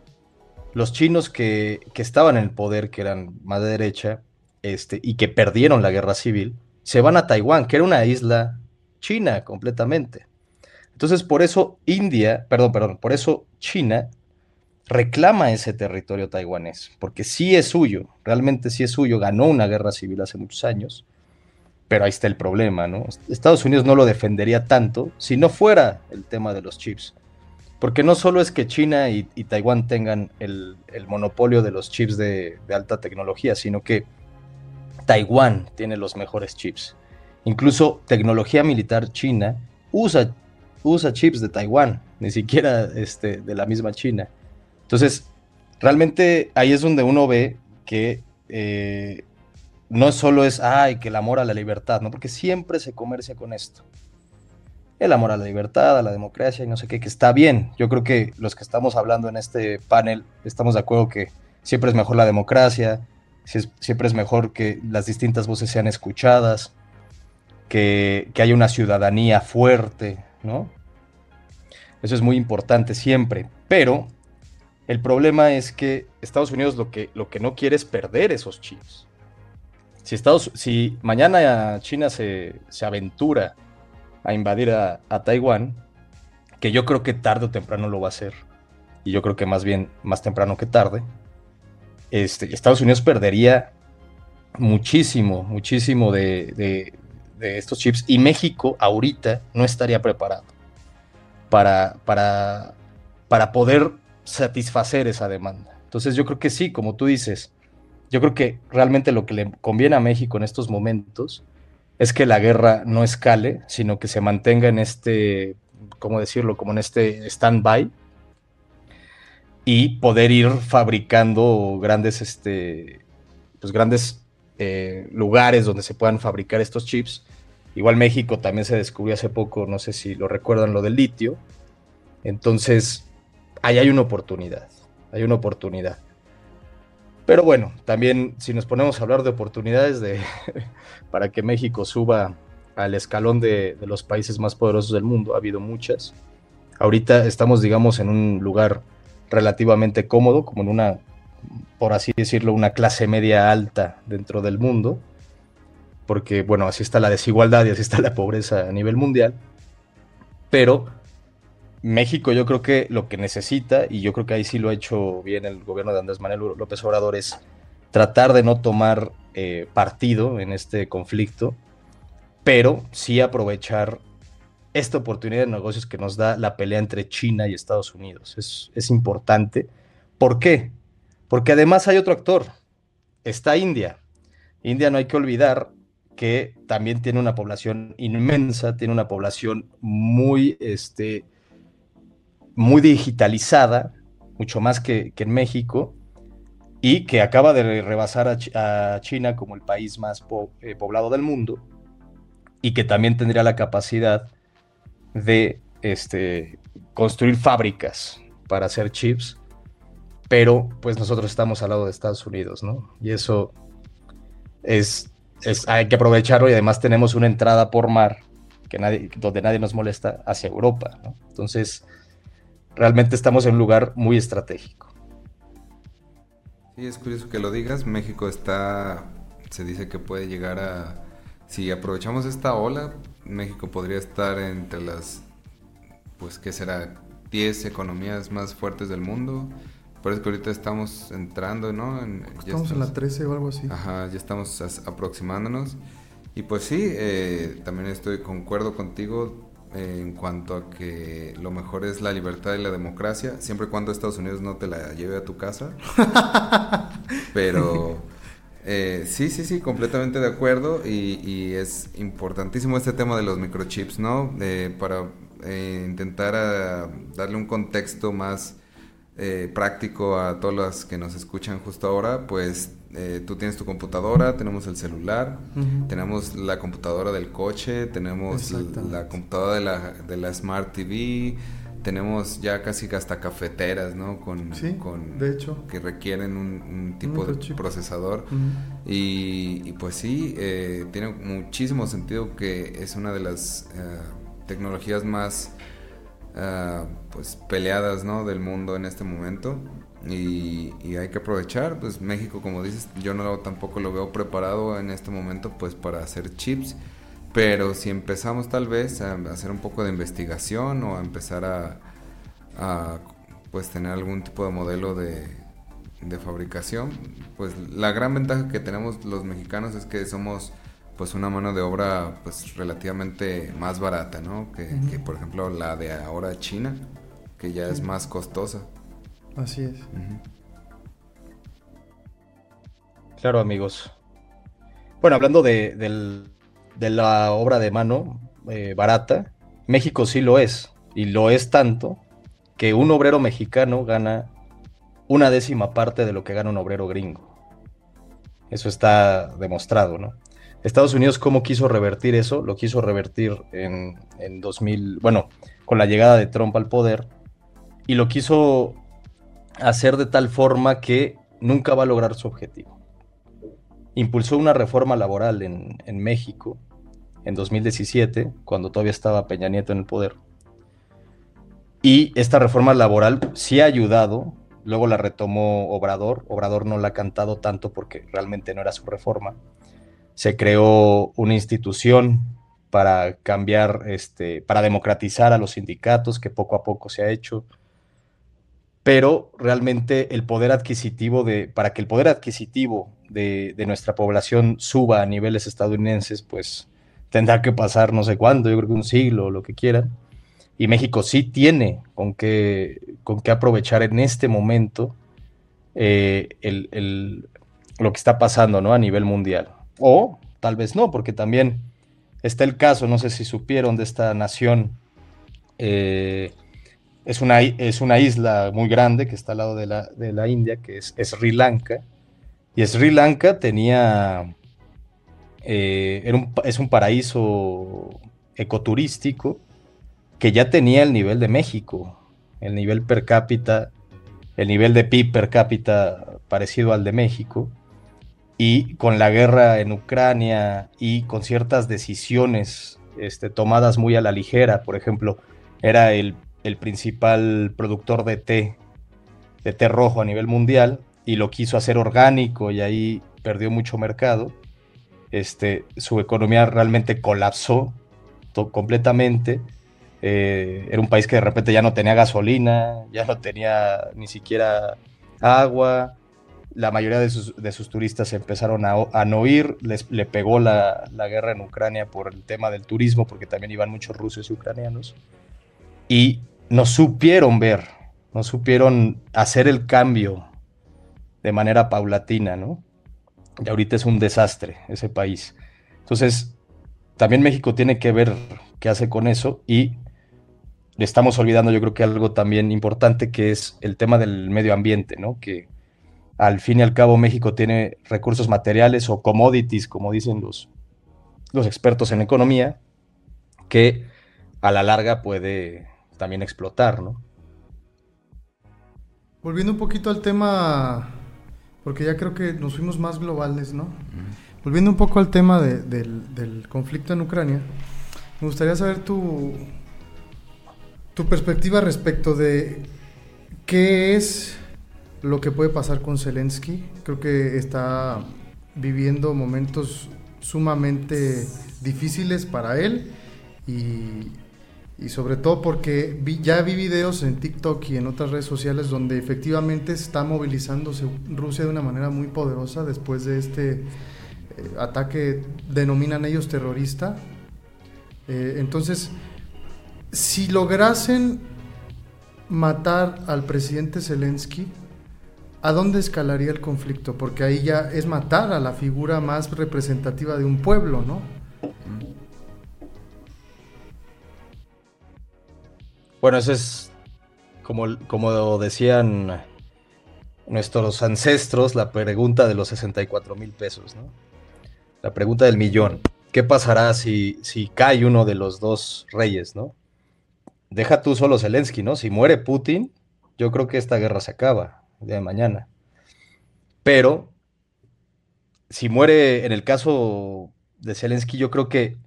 los chinos que, estaban en el poder, que eran más de derecha, este, y que perdieron la guerra civil, se van a Taiwán, que era una isla china completamente. Entonces, por eso India, perdón, perdón, por eso China reclama ese territorio taiwanés, porque sí es suyo, realmente sí es suyo, ganó una guerra civil hace muchos años, pero ahí está el problema, ¿no? Estados Unidos no lo defendería tanto si no fuera el tema de los chips. Porque no solo es que China y, Taiwán tengan el, monopolio de los chips de, alta tecnología, sino que Taiwán tiene los mejores chips. Incluso tecnología militar china usa, usa chips de Taiwán, ni siquiera este, de la misma China. Entonces, realmente ahí es donde uno ve que eh, no solo es, ay, que el amor a la libertad, ¿no? Porque siempre se comercia con esto. El amor a la libertad, a la democracia y no sé qué, que está bien. Yo creo que los que estamos hablando en este panel estamos de acuerdo que siempre es mejor la democracia, siempre es mejor que las distintas voces sean escuchadas, que, que haya una ciudadanía fuerte, ¿no? Eso es muy importante siempre. Pero el problema es que Estados Unidos lo que, lo que no quiere es perder esos chips. Si, Estados, si mañana China se, aventura a invadir a, Taiwán, que yo creo que tarde o temprano lo va a hacer, y yo creo que más bien más temprano que tarde, este, Estados Unidos perdería muchísimo, muchísimo de, estos chips y México ahorita no estaría preparado para, para, para poder satisfacer esa demanda. Entonces yo creo que sí, como tú dices, yo creo que realmente lo que le conviene a México en estos momentos es que la guerra no escale, sino que se mantenga en este, ¿cómo decirlo? Como en este stand-by y poder ir fabricando grandes, este, pues grandes eh, lugares donde se puedan fabricar estos chips. Igual México también se descubrió hace poco, no sé si lo recuerdan, lo del litio. Entonces, ahí hay una oportunidad, hay una oportunidad. Pero bueno, también si nos ponemos a hablar de oportunidades de, para que México suba al escalón de, de, los países más poderosos del mundo, ha habido muchas. Ahorita estamos, digamos, en un lugar relativamente cómodo, como en una, por así decirlo, una clase media alta dentro del mundo, porque, bueno, así está la desigualdad y así está la pobreza a nivel mundial. Pero México yo creo que lo que necesita, y yo creo que ahí sí lo ha hecho bien el gobierno de Andrés Manuel López Obrador, es tratar de no tomar eh, partido en este conflicto, pero sí aprovechar esta oportunidad de negocios que nos da la pelea entre China y Estados Unidos. Es, es importante. ¿Por qué? Porque además hay otro actor. Está India. India no hay que olvidar que también tiene una población inmensa, tiene una población muy, este, muy digitalizada, mucho más que, en México, y que acaba de rebasar a, China como el país más eh, poblado del mundo, y que también tendría la capacidad de este, construir fábricas para hacer chips, pero pues nosotros estamos al lado de Estados Unidos, ¿no? Y eso es, es hay que aprovecharlo y además tenemos una entrada por mar que nadie, donde nadie nos molesta hacia Europa, ¿no? Entonces, realmente estamos en un lugar muy estratégico. Sí, es curioso que lo digas. México está, se dice que puede llegar a, si aprovechamos esta ola, México podría estar entre las, pues, ¿qué será? 10 economías más fuertes del mundo. Por eso que ahorita estamos entrando, ¿no? estamos, en la 13 o algo así. Ajá, ya estamos aproximándonos. Y pues sí, eh, también estoy concuerdo contigo en cuanto a que lo mejor es la libertad y la democracia, siempre y cuando Estados Unidos no te la lleve a tu casa. Pero eh, sí, sí, sí, completamente de acuerdo y, es importantísimo este tema de los microchips, ¿no? para eh, intentar ah, darle un contexto más eh, práctico a todos los que nos escuchan justo ahora, pues eh, tú tienes tu computadora, tenemos el celular, tenemos la computadora del coche, tenemos la, computadora de la, de la Smart TV, tenemos ya casi hasta cafeteras, ¿no? Con, con de hecho. que requieren un, tipo de procesador. y, pues sí, eh, tiene muchísimo sentido que es una de las eh, tecnologías más pues peleadas, ¿no? Del mundo en este momento. Y, hay que aprovechar, pues México, como dices, yo no tampoco lo veo preparado en este momento, pues para hacer chips, pero si empezamos tal vez a hacer un poco de investigación o a empezar a, pues tener algún tipo de modelo de, de, fabricación, pues la gran ventaja que tenemos los mexicanos es que somos pues una mano de obra pues relativamente más barata, ¿no? Que, que por ejemplo la de ahora China, que ya es más costosa. Así es. Claro, amigos. Bueno, hablando de, la obra de mano eh, barata, México sí lo es. Y lo es tanto que un obrero mexicano gana una décima parte de lo que gana un obrero gringo. Eso está demostrado, ¿no? Estados Unidos, ¿cómo quiso revertir eso? Lo quiso revertir en, en 2000, bueno, con la llegada de Trump al poder. Y lo quiso hacer de tal forma que nunca va a lograr su objetivo. Impulsó una reforma laboral en, México en 2017, cuando todavía estaba Peña Nieto en el poder. Y esta reforma laboral sí ha ayudado, luego la retomó Obrador, Obrador no la ha cantado tanto porque realmente no era su reforma. Se creó una institución para cambiar, este, para democratizar a los sindicatos, que poco a poco se ha hecho pero realmente el poder adquisitivo de, para que el poder adquisitivo de, nuestra población suba a niveles estadounidenses, pues tendrá que pasar no sé cuánto, yo creo que un siglo o lo que quieran. Y México sí tiene con qué, con qué aprovechar en este momento eh, lo que está pasando ¿no? a nivel mundial. O tal vez no, porque también está el caso, no sé si supieron, de esta nación. Eh, es, una, es una isla muy grande que está al lado de la, de la India, que es, Sri Lanka. Y Sri Lanka tenía... Eh, es un paraíso ecoturístico que ya tenía el nivel de México, el nivel per cápita, el nivel de PIB per cápita parecido al de México, y con la guerra en Ucrania y con ciertas decisiones este, tomadas muy a la ligera, por ejemplo, era el, principal productor de té, de té rojo a nivel mundial, y lo quiso hacer orgánico y ahí perdió mucho mercado. Este, su economía realmente colapsó completamente eh, era un país que de repente ya no tenía gasolina, ya no tenía ni siquiera agua. La mayoría de sus, turistas empezaron a, no ir. Les, le pegó la, guerra en Ucrania por el tema del turismo, porque también iban muchos rusos y ucranianos. Y no supieron ver, no supieron hacer el cambio de manera paulatina, ¿no? Y ahorita es un desastre ese país. Entonces, también México tiene que ver qué hace con eso y le estamos olvidando yo creo que algo también importante que es el tema del medio ambiente, ¿no? Que al fin y al cabo México tiene recursos materiales o commodities, como dicen los, los expertos en economía, que a la larga puede también explotar, ¿no? Volviendo un poquito al tema, porque ya creo que nos fuimos más globales, ¿no? Volviendo un poco al tema del, del conflicto en Ucrania, me gustaría saber tu, tu perspectiva respecto de qué es lo que puede pasar con Zelensky. Creo que está viviendo momentos sumamente difíciles para él y, sobre todo porque ya vi videos en TikTok y en otras redes sociales donde efectivamente está movilizándose Rusia de una manera muy poderosa después de este eh, ataque, denominan ellos terrorista. Eh, entonces, si lograsen matar al presidente Zelensky, ¿a dónde escalaría el conflicto? Porque ahí ya es matar a la figura más representativa de un pueblo, ¿no? Bueno, eso es como, como decían nuestros ancestros, la pregunta de los 64 mil pesos, ¿no? La pregunta del millón. ¿Qué pasará si, si cae uno de los dos reyes, ¿no? deja tú solo Zelensky, ¿no? Si muere Putin, yo creo que esta guerra se acaba el día de mañana. Pero, si muere, en el caso de Zelensky, yo creo que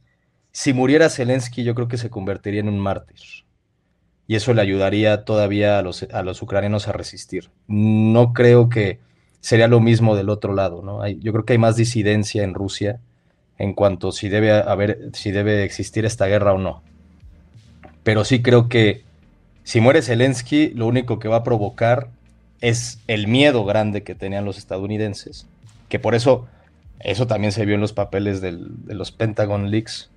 si muriera Zelensky, yo creo que se convertiría en un mártir. Y eso le ayudaría todavía a los, a los ucranianos a resistir. No creo que sería lo mismo del otro lado, ¿no? yo creo que hay más disidencia en Rusia en cuanto si debe haber, si debe existir esta guerra o no pero sí creo que si muere Zelensky, lo único que va a provocar es el miedo grande que tenían los estadounidenses, que por eso, eso también se vio en los papeles de los Pentagon Leaks,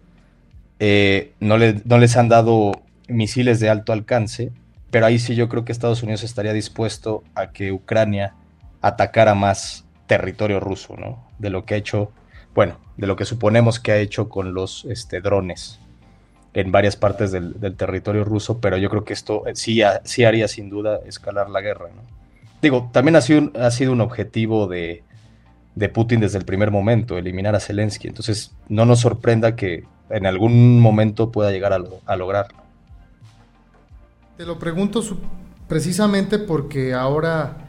eh, no, no les han dado misiles de alto alcance, pero ahí sí yo creo que Estados Unidos estaría dispuesto a que Ucrania atacara más territorio ruso, ¿no? De lo que ha hecho, bueno, de lo que suponemos que ha hecho con los este, drones en varias partes del, territorio ruso, pero yo creo que esto sí, sí haría sin duda escalar la guerra. Digo, también ha sido, ha sido un objetivo de, Putin desde el primer momento, eliminar a Zelensky, entonces no nos sorprenda que en algún momento pueda llegar a, lograrlo. Te lo pregunto precisamente porque ahora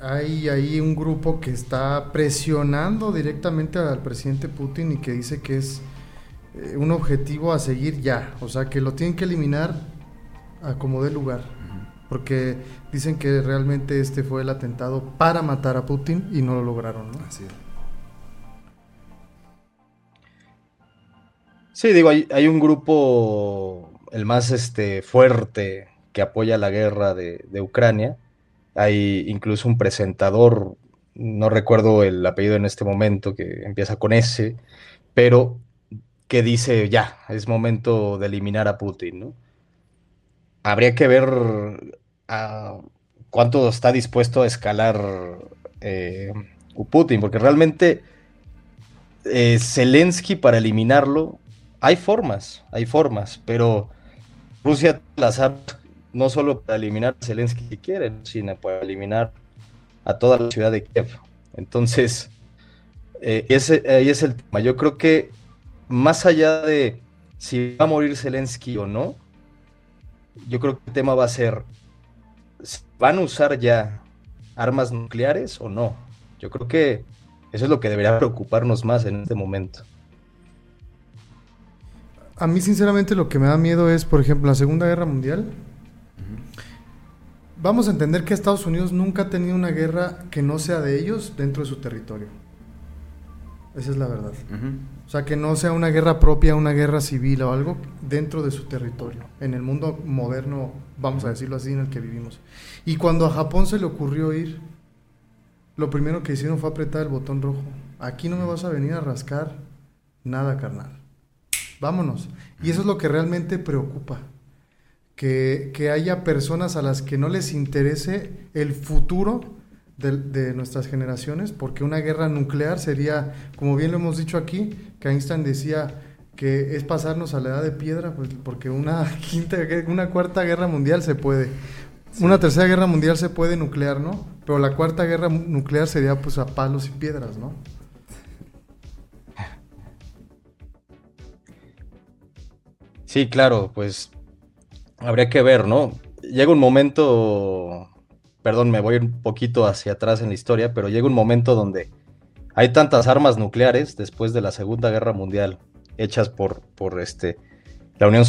hay ahí un grupo que está presionando directamente al presidente Putin y que dice que es eh, un objetivo a seguir ya, o sea, que lo tienen que eliminar a como dé lugar, porque dicen que realmente este fue el atentado para matar a Putin y no lo lograron, ¿no? Así Sí, digo, hay, hay, un grupo, el más este, fuerte, que apoya la guerra de, de, Ucrania. Hay incluso un presentador, no recuerdo el apellido en este momento, que empieza con S, pero que dice ya, es momento de eliminar a Putin, ¿no? Habría que ver a cuánto está dispuesto a escalar eh, Putin, porque realmente eh, Zelensky para eliminarlo, hay formas, hay formas, pero Rusia las ha no solo para eliminar a Zelensky que quieren, sino para eliminar a toda la ciudad de Kiev. Entonces, eh, ese, ahí es el tema. Yo creo que más allá de si va a morir Zelensky o no, yo creo que el tema va a ser, ¿van a usar ya armas nucleares o no? Yo creo que eso es lo que debería preocuparnos más en este momento. A mí sinceramente lo que me da miedo es, por ejemplo, la Segunda Guerra Mundial. Vamos a entender que Estados Unidos nunca ha tenido una guerra que no sea de ellos dentro de su territorio. Esa es la verdad. O sea, que no sea una guerra propia, una guerra civil o algo dentro de su territorio. En el mundo moderno, vamos a decirlo así, en el que vivimos. Y cuando a Japón se le ocurrió ir, lo primero que hicieron fue apretar el botón rojo. Aquí no me vas a venir a rascar nada, carnal vámonos. Y eso es lo que realmente preocupa. Que, haya personas a las que no les interese el futuro de, nuestras generaciones, porque una guerra nuclear sería, como bien lo hemos dicho aquí, que Einstein decía que es pasarnos a la edad de piedra, pues, porque una quinta, una cuarta guerra mundial se puede. Una tercera guerra mundial se puede nuclear, ¿no? Pero la cuarta guerra nuclear sería pues a palos y piedras, ¿no? Sí, claro, pues habría que ver, ¿no? Llega un momento, perdón, me voy un poquito hacia atrás en la historia, pero llega un momento donde hay tantas armas nucleares después de la Segunda Guerra Mundial hechas por, por este, la, Unión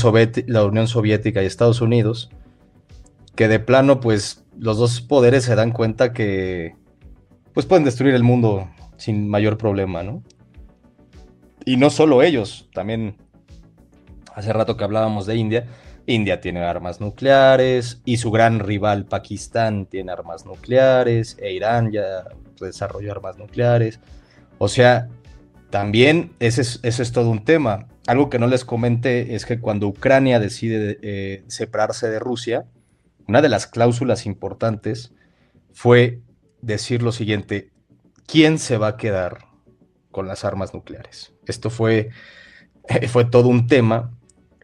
la Unión Soviética y Estados Unidos, que de plano, pues los dos poderes se dan cuenta que pues pueden destruir el mundo sin mayor problema, ¿no? Y no solo ellos, también Hace rato que hablábamos de India, India tiene armas nucleares y su gran rival Pakistán tiene armas nucleares e Irán ya desarrolló armas nucleares. O sea, también ese es, todo un tema. Algo que no les comenté es que cuando Ucrania decide eh, separarse de Rusia, una de las cláusulas importantes fue decir lo siguiente, ¿quién se va a quedar con las armas nucleares? Esto fue, fue todo un tema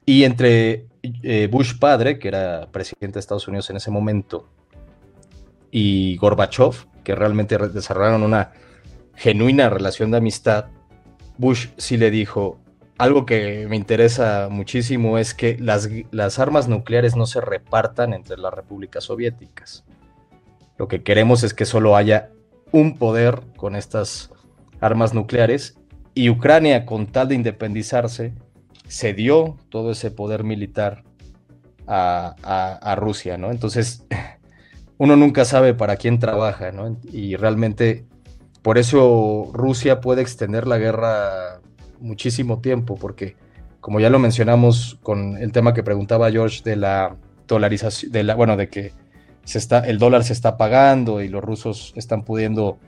y entre eh, Bush padre, que era presidente de Estados Unidos en ese momento, y Gorbachev, que realmente desarrollaron una genuina relación de amistad, Bush sí le dijo, algo que me interesa muchísimo es que las, las armas nucleares no se repartan entre las repúblicas soviéticas. Lo que queremos es que solo haya un poder con estas armas nucleares y Ucrania, con tal de independizarse, cedió todo ese poder militar a, Rusia, ¿no? Entonces, uno nunca sabe para quién trabaja, ¿no? Y realmente, por eso Rusia puede extender la guerra muchísimo tiempo, porque, como ya lo mencionamos con el tema que preguntaba George de la dolarización, de la, bueno, de que se está, el dólar se está pagando y los rusos están pudiendo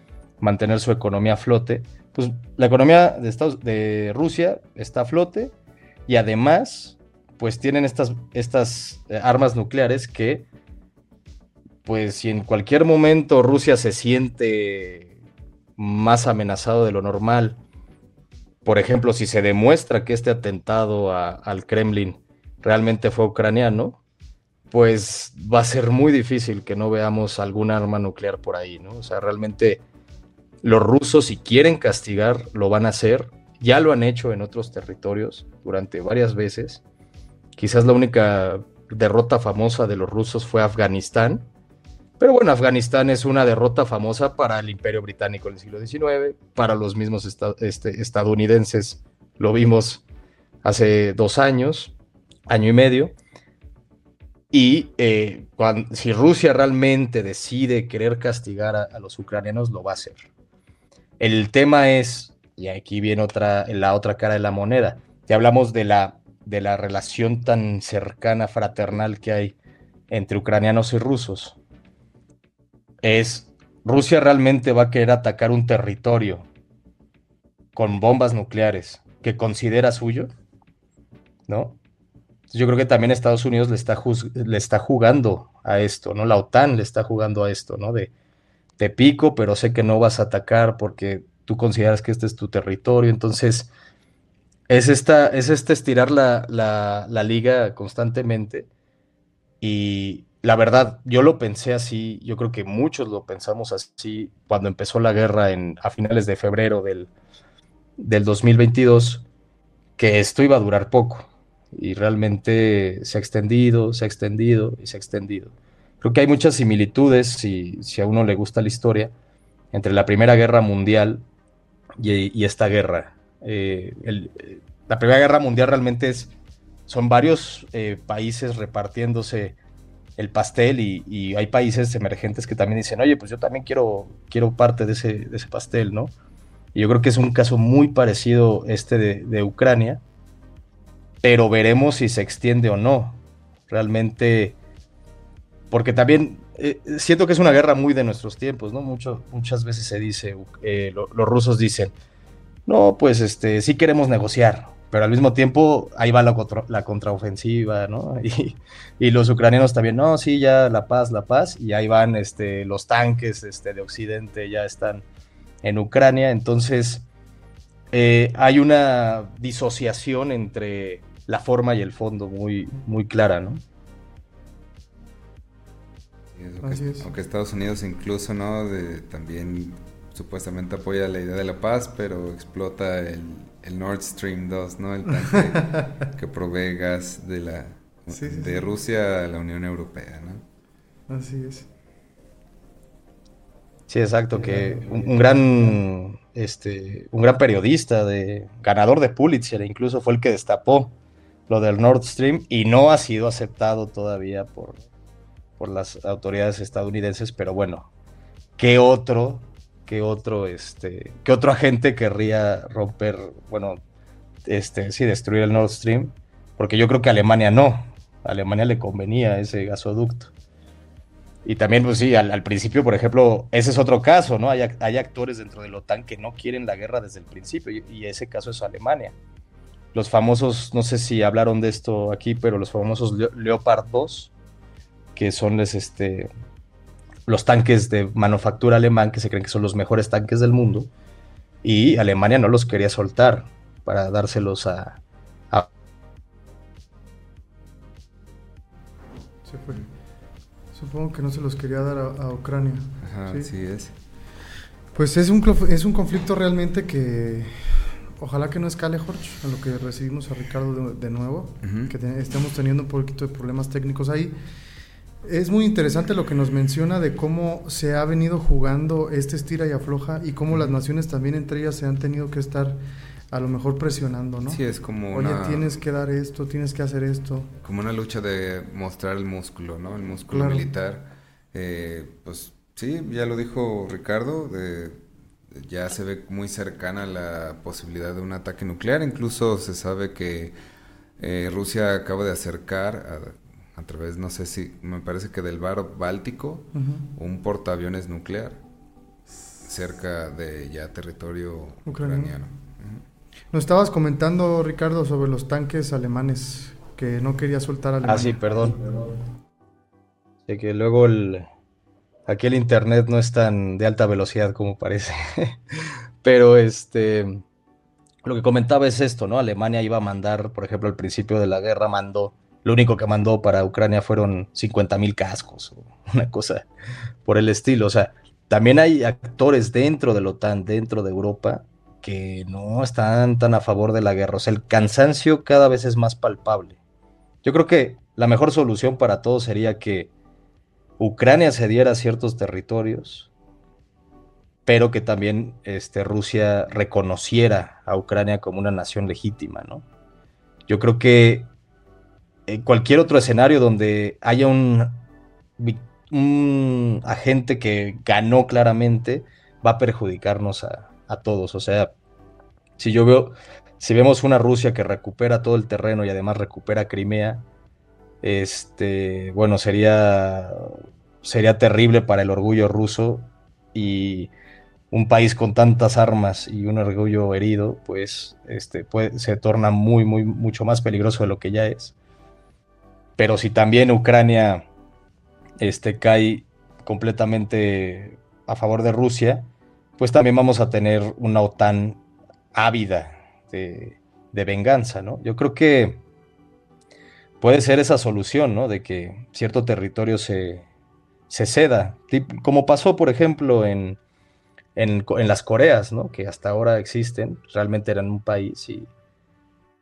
mantener su economía a flote, pues la economía de, Estados, de Rusia está a flote y además, pues tienen estas, estas eh, armas nucleares que, pues si en cualquier momento Rusia se siente más amenazado de lo normal, por ejemplo, si se demuestra que este atentado al Kremlin realmente fue ucraniano, pues va a ser muy difícil que no veamos algún arma nuclear por ahí, ¿no? O sea, realmente los rusos si quieren castigar lo van a hacer ya lo han hecho en otros territorios durante varias veces. Quizás la única derrota famosa de los rusos fue Afganistán. Pero bueno, Afganistán es una derrota famosa para el Imperio Británico en el siglo XIX, para los mismos este, estadounidenses. Lo vimos hace dos años, año y medio. Y eh, si Rusia realmente decide querer castigar a los ucranianos, lo va a hacer. El tema es y aquí viene otra, la otra cara de la moneda. Ya hablamos de la, de la relación tan cercana, fraternal que hay entre ucranianos y rusos. Es, Rusia realmente va a querer atacar un territorio con bombas nucleares que considera suyo, ¿no? Yo creo que también Estados Unidos le está, le está jugando a esto, ¿no? La OTAN le está jugando a esto, ¿no? De te pico, pero sé que no vas a atacar porque tú consideras que este es tu territorio. Entonces, es, esta, es este estirar la, la liga constantemente. Y la verdad, yo lo pensé así, yo creo que muchos lo pensamos así cuando empezó la guerra en, a finales de febrero del, del 2022, que esto iba a durar poco. Y realmente se ha extendido, se ha extendido y se ha extendido. Creo que hay muchas similitudes, si, si a uno le gusta la historia, entre la Primera Guerra Mundial y, esta guerra. Eh, la Primera Guerra Mundial realmente es, son varios eh, países repartiéndose el pastel y, hay países emergentes que también dicen, oye, pues yo también quiero, quiero parte de ese, pastel, ¿no? Y yo creo que es un caso muy parecido este de, de Ucrania, pero veremos si se extiende o no. Realmente porque también eh, siento que es una guerra muy de nuestros tiempos, ¿no? Mucho, muchas veces se dice, eh, los rusos dicen, no, pues este, sí queremos negociar, pero al mismo tiempo ahí va la, la contraofensiva, ¿no? Y, los ucranianos también, no, sí, ya la paz, la paz, y ahí van este, los tanques este, de Occidente, ya están en Ucrania, entonces eh, hay una disociación entre la forma y el fondo muy, muy clara, ¿no? Aunque, Estados Unidos incluso, ¿no? De, también supuestamente apoya la idea de la paz, pero explota el, Nord Stream 2, ¿no? El tanque que provee gas de la de Rusia a la Unión Europea, ¿no? Así es. Sí, exacto, que un, gran este un gran periodista de ganador de Pulitzer incluso fue el que destapó lo del Nord Stream y no ha sido aceptado todavía por por las autoridades estadounidenses, pero bueno, ¿qué otro, qué otro, este, qué otro agente querría romper, bueno, este, sí, destruir el Nord Stream? Porque yo creo que Alemania no, a Alemania le convenía ese gasoducto. Y también, pues sí, al, principio, por ejemplo, ese es otro caso, ¿no? Hay, actores dentro de la OTAN que no quieren la guerra desde el principio, y, y, ese caso es Alemania. Los famosos, no sé si hablaron de esto aquí, pero los famosos Leopard 2, que son este, los tanques de manufactura alemán que se creen que son los mejores tanques del mundo y Alemania no los quería soltar para dárselos a... Se fue. Supongo que no se los quería dar a, Ucrania. Ajá, ¿sí? es. Pues es un, es un conflicto realmente que ojalá que no escale, Jorge, a lo que recibimos a Ricardo de, nuevo, que estemos teniendo un poquito de problemas técnicos ahí. Es muy interesante lo que nos menciona de cómo se ha venido jugando este estira y afloja y cómo las naciones también entre ellas se han tenido que estar a lo mejor presionando, ¿no? Sí, es como Oye, tienes que dar esto, tienes que hacer esto. Como una lucha de mostrar el músculo, ¿no? El músculo militar. Eh, pues sí, ya lo dijo Ricardo, ya se ve muy cercana la posibilidad de un ataque nuclear. Incluso se sabe que eh, Rusia acaba de acercar a a través, no sé si, me parece que del bar Báltico, un portaaviones nuclear cerca de ya territorio ucraniano. Nos estabas comentando, Ricardo, sobre los tanques alemanes que no quería soltar Alemania. Ah, sí, perdón. Sé que luego el, aquí el internet no es tan de alta velocidad como parece. Pero este, lo que comentaba es esto, ¿no? Alemania iba a mandar, por ejemplo, al principio de la guerra mandó lo único que mandó para Ucrania fueron 50 mil cascos o una cosa por el estilo. O sea, también hay actores dentro de la OTAN, dentro de Europa, que no están tan a favor de la guerra. O sea, el cansancio cada vez es más palpable. Yo creo que la mejor solución para todos sería que Ucrania cediera ciertos territorios, pero que también este, Rusia reconociera a Ucrania como una nación legítima, ¿no? Yo creo que cualquier otro escenario donde haya un, agente que ganó claramente, va a perjudicarnos a, todos. O sea, si yo veo, si vemos una Rusia que recupera todo el terreno y además recupera Crimea, este, bueno, sería, sería terrible para el orgullo ruso y un país con tantas armas y un orgullo herido, pues este, se torna muy, muy, mucho más peligroso de lo que ya es. Pero si también Ucrania este, cae completamente a favor de Rusia, pues también vamos a tener una OTAN ávida de, venganza, ¿no? Yo creo que puede ser esa solución, ¿no? De que cierto territorio se, ceda, como pasó, por ejemplo, en, en, las Coreas, ¿no? Que hasta ahora existen, realmente eran un país y,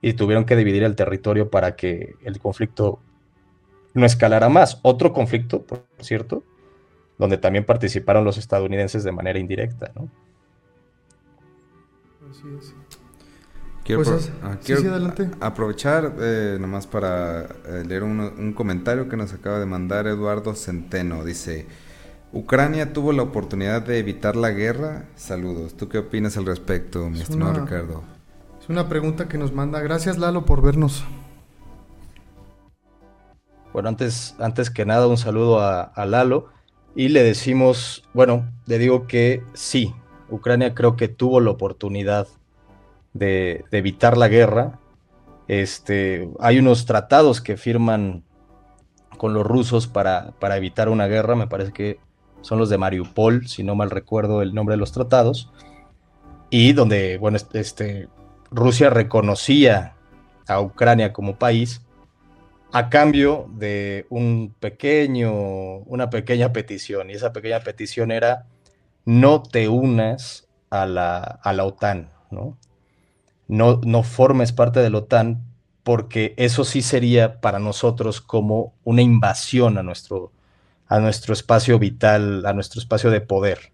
y tuvieron que dividir el territorio para que el conflicto no escalara más. Otro conflicto, por cierto, donde también participaron los estadounidenses de manera indirecta, ¿no? Así es. Quiero, pues ah, aprovechar eh, nomás para eh, leer un, comentario que nos acaba de mandar Eduardo Centeno. Dice, Ucrania tuvo la oportunidad de evitar la guerra. Saludos. ¿Tú qué opinas al respecto, mi estimado Ricardo? Es una pregunta que nos manda. Gracias Lalo por vernos. Bueno, antes, antes que nada un saludo a Lalo. Y le decimos, bueno, le digo que sí, Ucrania creo que tuvo la oportunidad de, evitar la guerra. Este, hay unos tratados que firman con los rusos para, para, evitar una guerra, me parece que son los de Mariupol, si no mal recuerdo el nombre de los tratados, y donde, bueno, este, Rusia reconocía a Ucrania como país a cambio de un pequeño, una pequeña petición, y esa pequeña petición era no te unas a la, a la OTAN, ¿no? no, no formes parte de la OTAN, porque eso sí sería para nosotros como una invasión a nuestro, a nuestro espacio vital, a nuestro espacio de poder.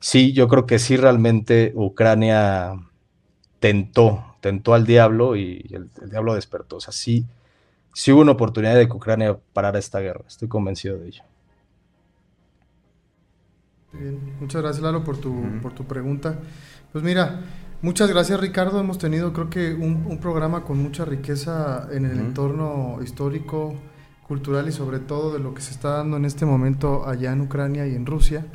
Sí, yo creo que sí realmente Ucrania tentó, tentó al diablo y el, diablo despertó. Sí hubo una oportunidad de que Ucrania parara esta guerra, estoy convencido de ello. Bien, muchas gracias Lalo por tu, por tu pregunta. Pues mira, Muchas gracias Ricardo, hemos tenido creo que un, programa con mucha riqueza en el entorno histórico, cultural y sobre todo de lo que se está dando en este momento allá en Ucrania y en Rusia.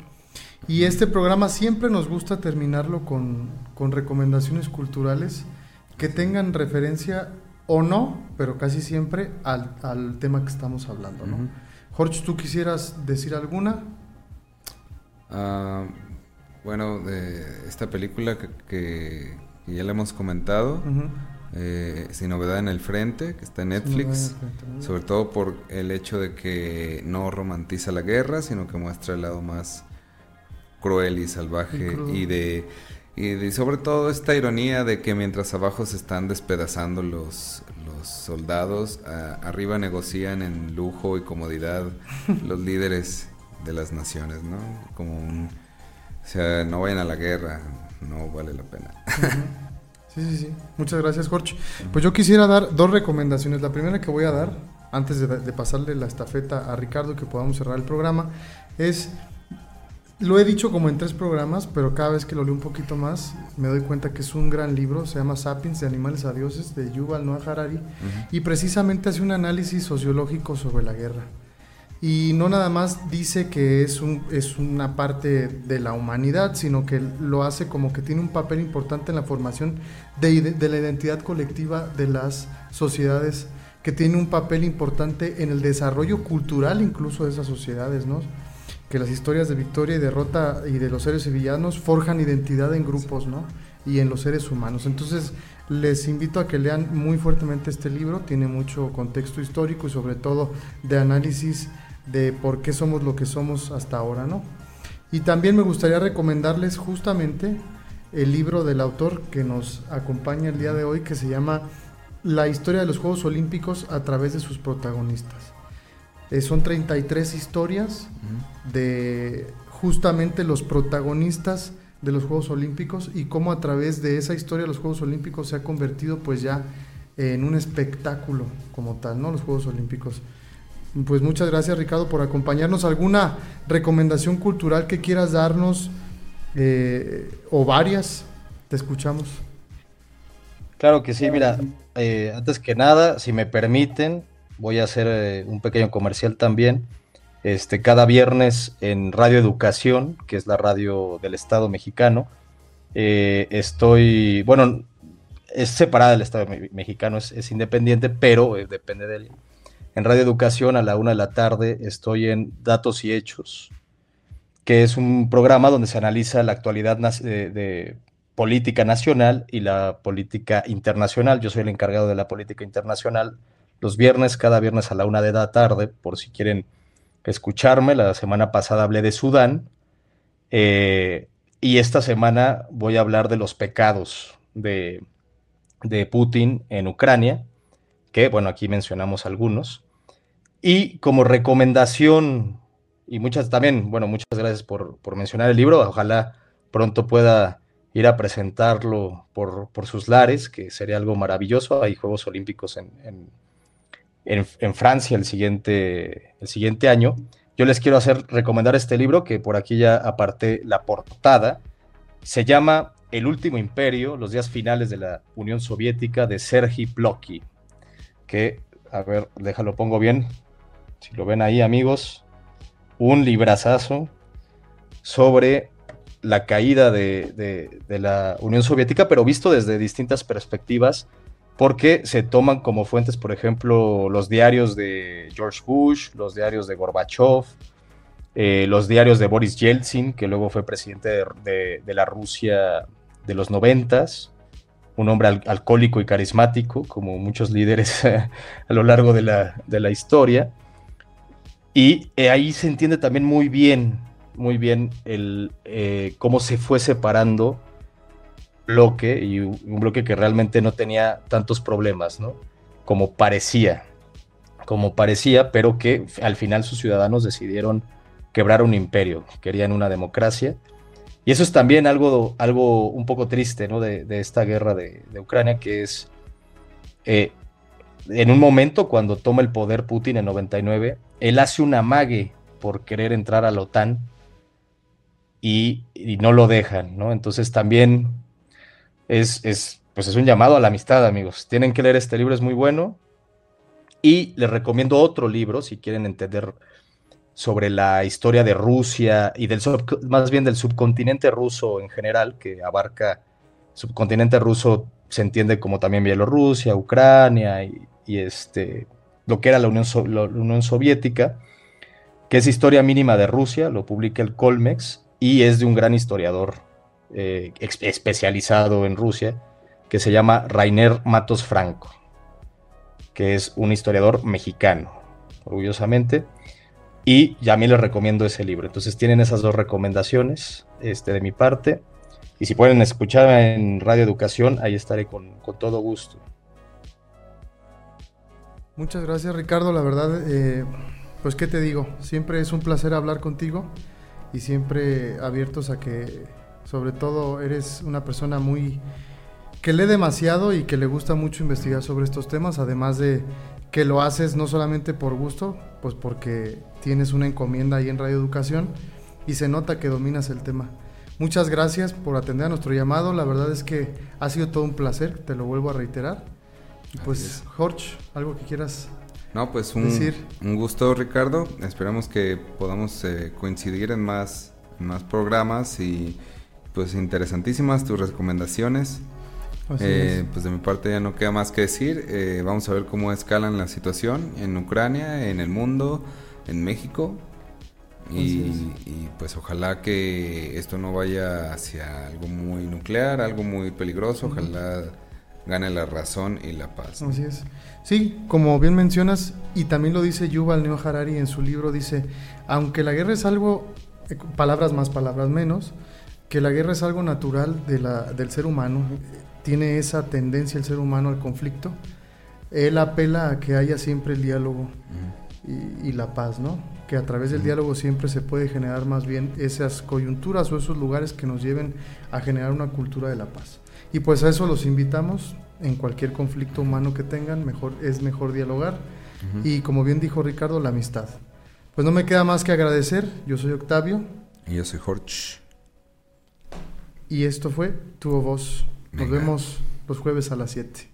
Y este programa siempre nos gusta terminarlo con, recomendaciones culturales que tengan referencia o no, pero casi siempre al, tema que estamos hablando. ¿no? Jorge, ¿tú quisieras decir alguna? Ah, bueno, de esta película que, ya le hemos comentado, eh, Sin Novedad en el Frente, que está en Netflix, sobre todo por el hecho de que no romantiza la guerra, sino que muestra el lado más cruel y salvaje y, de y sobre todo esta ironía de que mientras abajo se están despedazando los, los soldados, arriba negocian en lujo y comodidad los líderes de las naciones, ¿no? Como un o sea, no vayan a la guerra, no vale la pena. Sí, sí, sí. Muchas gracias, Jorge. Pues yo quisiera dar dos recomendaciones. La primera que voy a dar, antes de, pasarle la estafeta a Ricardo, que podamos cerrar el programa, es, lo he dicho como en tres programas, pero cada vez que lo leo un poquito más, me doy cuenta que es un gran libro, se llama Sapiens, de animales a dioses, de Yuval Noah Harari, y precisamente hace un análisis sociológico sobre la guerra y no nada más dice que es, un, es una parte de la humanidad, sino que lo hace como que tiene un papel importante en la formación de, de, la identidad colectiva de las sociedades, que tiene un papel importante en el desarrollo cultural incluso de esas sociedades, ¿no? Que las historias de victoria y derrota y de los seres sevillanos forjan identidad en grupos, ¿no? Y en los seres humanos. Entonces, les invito a que lean muy fuertemente este libro, tiene mucho contexto histórico y sobre todo de análisis de por qué somos lo que somos hasta ahora, ¿no? Y también me gustaría recomendarles justamente el libro del autor que nos acompaña el día de hoy, que se llama La historia de los Juegos Olímpicos a través de sus protagonistas. Eh, son 33 historias de justamente los protagonistas de los Juegos Olímpicos y cómo a través de esa historia los Juegos Olímpicos se ha convertido pues ya en un espectáculo como tal, ¿no? Los Juegos Olímpicos. Pues muchas gracias Ricardo por acompañarnos. ¿Alguna recomendación cultural que quieras darnos eh, o varias? Te escuchamos. Claro que sí, mira, eh, antes que nada, si me permiten, voy a hacer eh, un pequeño comercial también. este, cada viernes en Radio Educación, que es la radio del Estado mexicano. Eh, estoy, bueno, es separada del Estado mexicano, es, independiente, pero eh, depende de él. En Radio Educación a la una de la tarde estoy en Datos y Hechos, que es un programa donde se analiza la actualidad de, política nacional y la política internacional. Yo soy el encargado de la política internacional los viernes, cada viernes a la una de la tarde, por si quieren escucharme. La semana pasada hablé de Sudán eh, y esta semana voy a hablar de los pecados de, de Putin en Ucrania, que bueno, aquí mencionamos algunos. Y como recomendación, y muchas también, bueno, muchas gracias por, mencionar el libro, ojalá pronto pueda ir a presentarlo por, sus lares, que sería algo maravilloso. Hay Juegos Olímpicos en, Francia el siguiente, el siguiente año. Yo les quiero hacer recomendar este libro, que por aquí ya aparté la portada. Se llama el último imperio, los días finales de la Unión Soviética de Sergi Plokhy, que, a ver, déjalo pongo bien, si lo ven ahí amigos, un librazazo sobre la caída de, la Unión Soviética, pero visto desde distintas perspectivas, porque se toman como fuentes, por ejemplo, los diarios de George Bush, los diarios de Gorbachev, eh, los diarios de Boris Yeltsin, que luego fue presidente de, la Rusia de los noventas, un hombre alcohólico y carismático, como muchos líderes a lo largo de la, historia. Y eh, ahí se entiende también muy bien, muy bien el, eh, cómo se fue separando bloque y un bloque que realmente no tenía tantos problemas, ¿no? Como parecía, como parecía, pero que al final sus ciudadanos decidieron quebrar un imperio, querían una democracia y eso es también algo, algo un poco triste ¿no? de, esta guerra de, Ucrania, que es eh, en un momento cuando toma el poder Putin en 99, él hace un amague por querer entrar a la OTAN y, no lo dejan, ¿no? Entonces también es, es, pues es un llamado a la amistad, amigos. Tienen que leer este libro, es muy bueno. Y les recomiendo otro libro si quieren entender sobre la historia de Rusia y del más bien del subcontinente ruso en general, que abarca subcontinente ruso se entiende como también Bielorrusia, Ucrania y, este lo que era la Unión, Unión, Soviética, que es historia mínima de Rusia, lo publica el Colmex y es de un gran historiador eh, especializado en Rusia que se llama Rainer Matos Franco, que es un historiador mexicano, orgullosamente. Y ya a mí les recomiendo ese libro. Entonces tienen esas dos recomendaciones este, de mi parte. Y si pueden escuchar en Radio Educación, ahí estaré con, todo gusto. Muchas gracias Ricardo, la verdad, eh, pues qué te digo, siempre es un placer hablar contigo y siempre abiertos a que, sobre todo, eres una persona muy que lee demasiado y que le gusta mucho investigar sobre estos temas, además de que lo haces no solamente por gusto, pues porque tienes una encomienda ahí en Radio Educación y se nota que dominas el tema. Muchas gracias por atender a nuestro llamado. La verdad es que ha sido todo un placer, te lo vuelvo a reiterar. Y pues, Jorge, algo que quieras no, pues un, decir? un gusto, Ricardo. Esperamos que podamos eh, coincidir en más, en más programas y pues interesantísimas tus recomendaciones. Eh, pues de mi parte ya no queda más que decir. Eh, vamos a ver cómo escalan la situación en Ucrania, en el mundo, en México. Y, pues ojalá que esto no vaya hacia algo muy nuclear, algo muy peligroso. Ojalá gane la razón y la paz. Así es. Sí, como bien mencionas, y también lo dice Yuval Noah Harari en su libro, dice, aunque la guerra es algo, eh, palabras más, palabras menos, que la guerra es algo natural de la, del ser humano, tiene esa tendencia el ser humano al conflicto, él apela a que haya siempre el diálogo y, la paz, ¿no? Que a través del diálogo siempre se puede generar más bien esas coyunturas o esos lugares que nos lleven a generar una cultura de la paz. Y pues a eso los invitamos en cualquier conflicto humano que tengan, mejor, es mejor dialogar. Y como bien dijo Ricardo, la amistad. Pues no me queda más que agradecer. Yo soy Octavio. Y yo soy Jorge. Y esto fue Tuvo Voz. Nos vemos los jueves a las 7.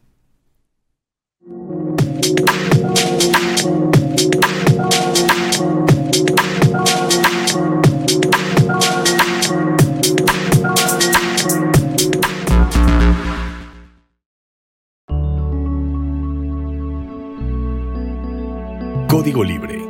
Código Libre